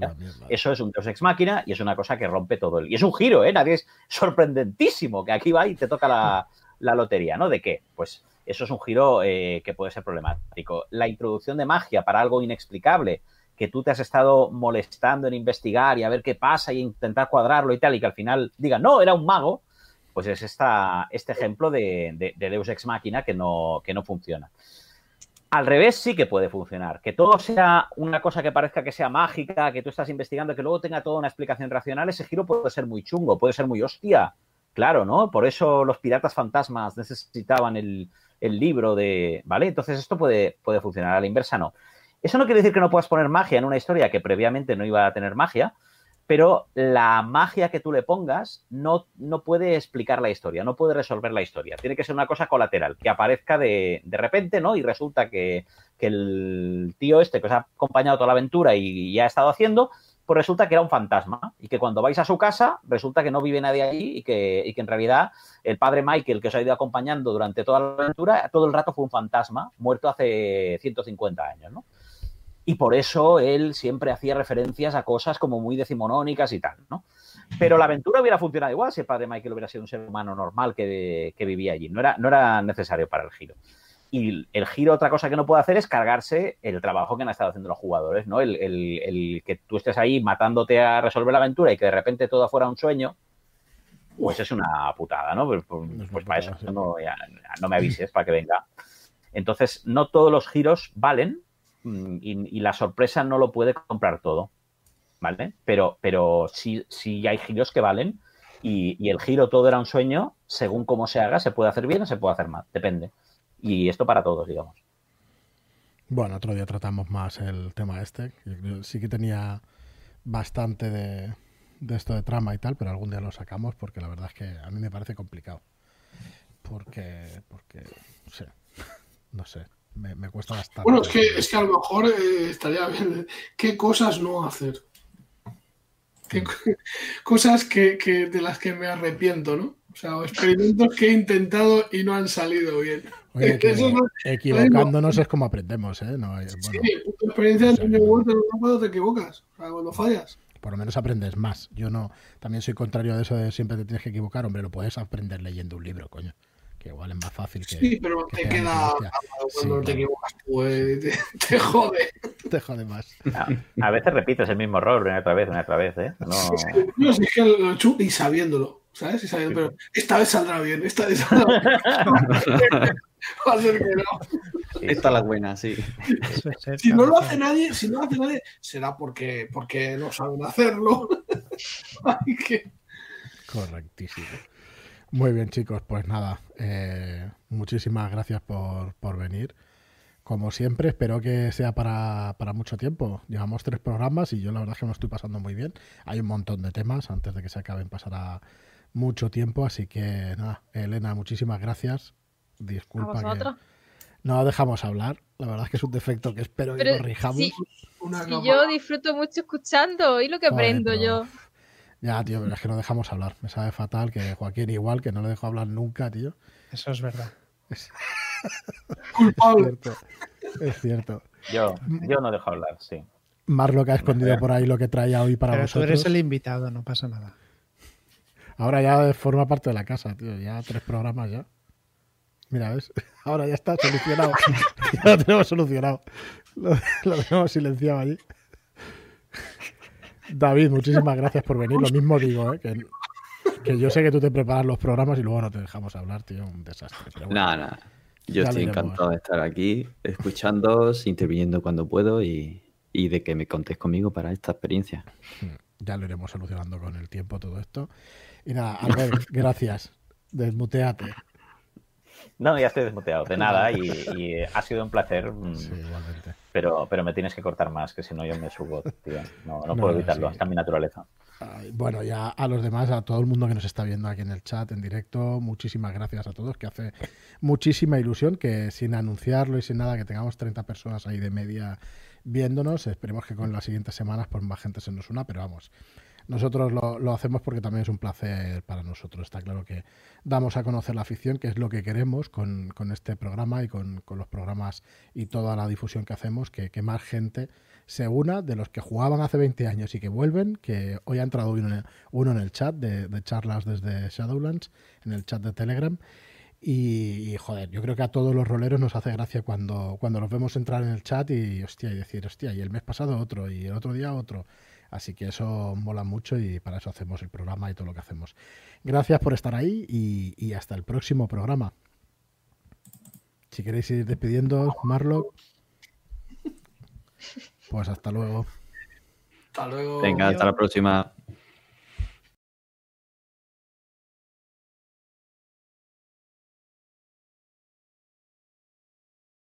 Eso es un Deus Ex Máquina y es una cosa que rompe todo. El, y es un giro, ¿eh? Nadie es sorprendentísimo que aquí va y te toca la, la lotería, ¿no? ¿De qué? Pues eso es un giro eh, que puede ser problemático. La introducción de magia para algo inexplicable, que tú te has estado molestando en investigar y a ver qué pasa y intentar cuadrarlo y tal, y que al final diga, no, era un mago, pues es esta, este ejemplo de, Deus Ex Máquina que no, que no funciona. Al revés sí que puede funcionar. Que todo sea una cosa que parezca que sea mágica, que tú estás investigando, que luego tenga toda una explicación racional, ese giro puede ser muy chungo, puede ser muy hostia. Claro, ¿no? Por eso los piratas fantasmas necesitaban el, libro de. ¿Vale? Entonces esto puede, puede funcionar. A la inversa no. Eso no quiere decir que no puedas poner magia en una historia que previamente no iba a tener magia, pero la magia que tú le pongas no, no puede explicar la historia, no puede resolver la historia. Tiene que ser una cosa colateral, que aparezca de, de repente, ¿no? Y resulta que, el tío este que os ha acompañado toda la aventura y, ya ha estado haciendo, pues resulta que era un fantasma y que cuando vais a su casa resulta que no vive nadie allí y que, y que en realidad el padre Michael que os ha ido acompañando durante toda la aventura, todo el rato fue un fantasma muerto hace 150 años, ¿no? y por eso él siempre hacía referencias a cosas como muy decimonónicas y tal, ¿no? Pero la aventura hubiera funcionado igual si el padre Michael hubiera sido un ser humano normal que, vivía allí. No era, no era necesario para el giro. Y el giro, otra cosa que no puede hacer es cargarse el trabajo que han estado haciendo los jugadores, ¿no? El, que tú estés ahí matándote a resolver la aventura y que de repente todo fuera un sueño, pues es una putada, ¿no? Pues, pues, pues para eso no, no me avises para que venga. Entonces, no todos los giros valen Mm, y, la sorpresa no lo puede comprar todo, ¿vale? Pero, pero sí, sí hay giros que valen y, el giro todo era un sueño, según cómo se haga, se puede hacer bien o se puede hacer mal, depende. Y esto para todos, digamos. Bueno, otro día tratamos más el tema este. Sí que tenía bastante de, esto de trama y tal, pero algún día lo sacamos porque la verdad es que a mí me parece complicado. Porque, porque, no sé, no sé me, cuesta bastante. Bueno, es que, es que a lo mejor eh, estaría bien. ¿Qué cosas no hacer? ¿Qué cosas que, que, de las que me arrepiento, ¿no? O sea, experimentos que he intentado y no han salido bien. Equivocándonos es como aprendemos, ¿eh? No, bueno, sí, tu experiencia en el no cuando te equivocas, o sea, cuando fallas. Por lo menos aprendes más. Yo no, también soy contrario de eso de siempre te tienes que equivocar, hombre, lo puedes aprender leyendo un libro, coño igual es más fácil que. Sí, pero te queda. Cuando te equivocas, pues te, jode. Te jode más. A, veces repites el mismo error una otra vez, una otra vez, ¿eh? No, no es que lo he y sabiéndolo, ¿sabes? Y sabiendo, pero esta vez saldrá bien, esta vez saldrá bien. Va a ser que no. Esta es la buena, sí. si no lo hace nadie, si no lo hace nadie, será porque, porque no saben hacerlo. Correctísimo. Muy bien, chicos, pues nada, eh, muchísimas gracias por, por, venir. Como siempre, espero que sea para, para, mucho tiempo. Llevamos tres programas y yo la verdad es que me estoy pasando muy bien. Hay un montón de temas, antes de que se acaben pasará mucho tiempo, así que nada, Elena, muchísimas gracias. Disculpa que no dejamos hablar. La verdad es que es un defecto que espero que corrijamos. Si, yo disfruto mucho escuchando y lo que aprendo yo. Ya, tío, pero es que no dejamos hablar. Me sabe fatal que Joaquín igual, que no le dejo hablar nunca, tío. Eso es verdad. Es, cierto. Es cierto. Yo, yo no dejo hablar, sí. Marlo que ha escondido por ahí lo que traía hoy para pero vosotros. Tú eres el invitado, no pasa nada. Ahora ya forma parte de la casa, tío. Ya tres programas ya. Mira, ¿ves? Ahora ya está solucionado. ya lo tenemos solucionado. Lo, lo tenemos silenciado allí. David, muchísimas gracias por venir. Lo mismo digo, ¿eh? que, yo sé que tú te preparas los programas y luego no te dejamos hablar, tío. Un desastre. Nada, nada. Yo estoy encantado de estar aquí, escuchándoos, interviniendo cuando puedo y, de que me contéis conmigo para esta experiencia. Ya lo iremos solucionando con el tiempo todo esto. Y nada, Albert, gracias. Desmuteate. No, ya estoy desmuteado, de nada, y, ha sido un placer. Mm, sí, igualmente. Pero, pero me tienes que cortar más, que si no yo me subo, tío. No, no, puedo evitarlo, está en mi naturaleza. Bueno, ya a los demás, a todo el mundo que nos está viendo aquí en el chat, en directo, muchísimas gracias a todos, que hace muchísima ilusión que sin anunciarlo y sin nada, que tengamos 30 personas ahí de media viéndonos. Esperemos que con las siguientes semanas pues más gente se nos una, pero vamos, nosotros lo, hacemos porque también es un placer para nosotros. Está claro que damos a conocer la afición, que es lo que queremos con, este programa y con, los programas y toda la difusión que hacemos, que, más gente se una de los que jugaban hace 20 años y que vuelven, que hoy ha entrado uno, en el chat de, charlas desde Shadowlands, en el chat de Telegram. Y, joder, yo creo que a todos los roleros nos hace gracia cuando, cuando los vemos entrar en el chat y hostia, y decir, hostia, y el mes pasado otro, y el otro día otro. Así que eso mola mucho y para eso hacemos el programa y todo lo que hacemos. Gracias por estar ahí y, hasta el próximo programa. Si queréis ir despidiendo, Marlock. Pues hasta luego. Hasta luego. Venga, hasta la próxima.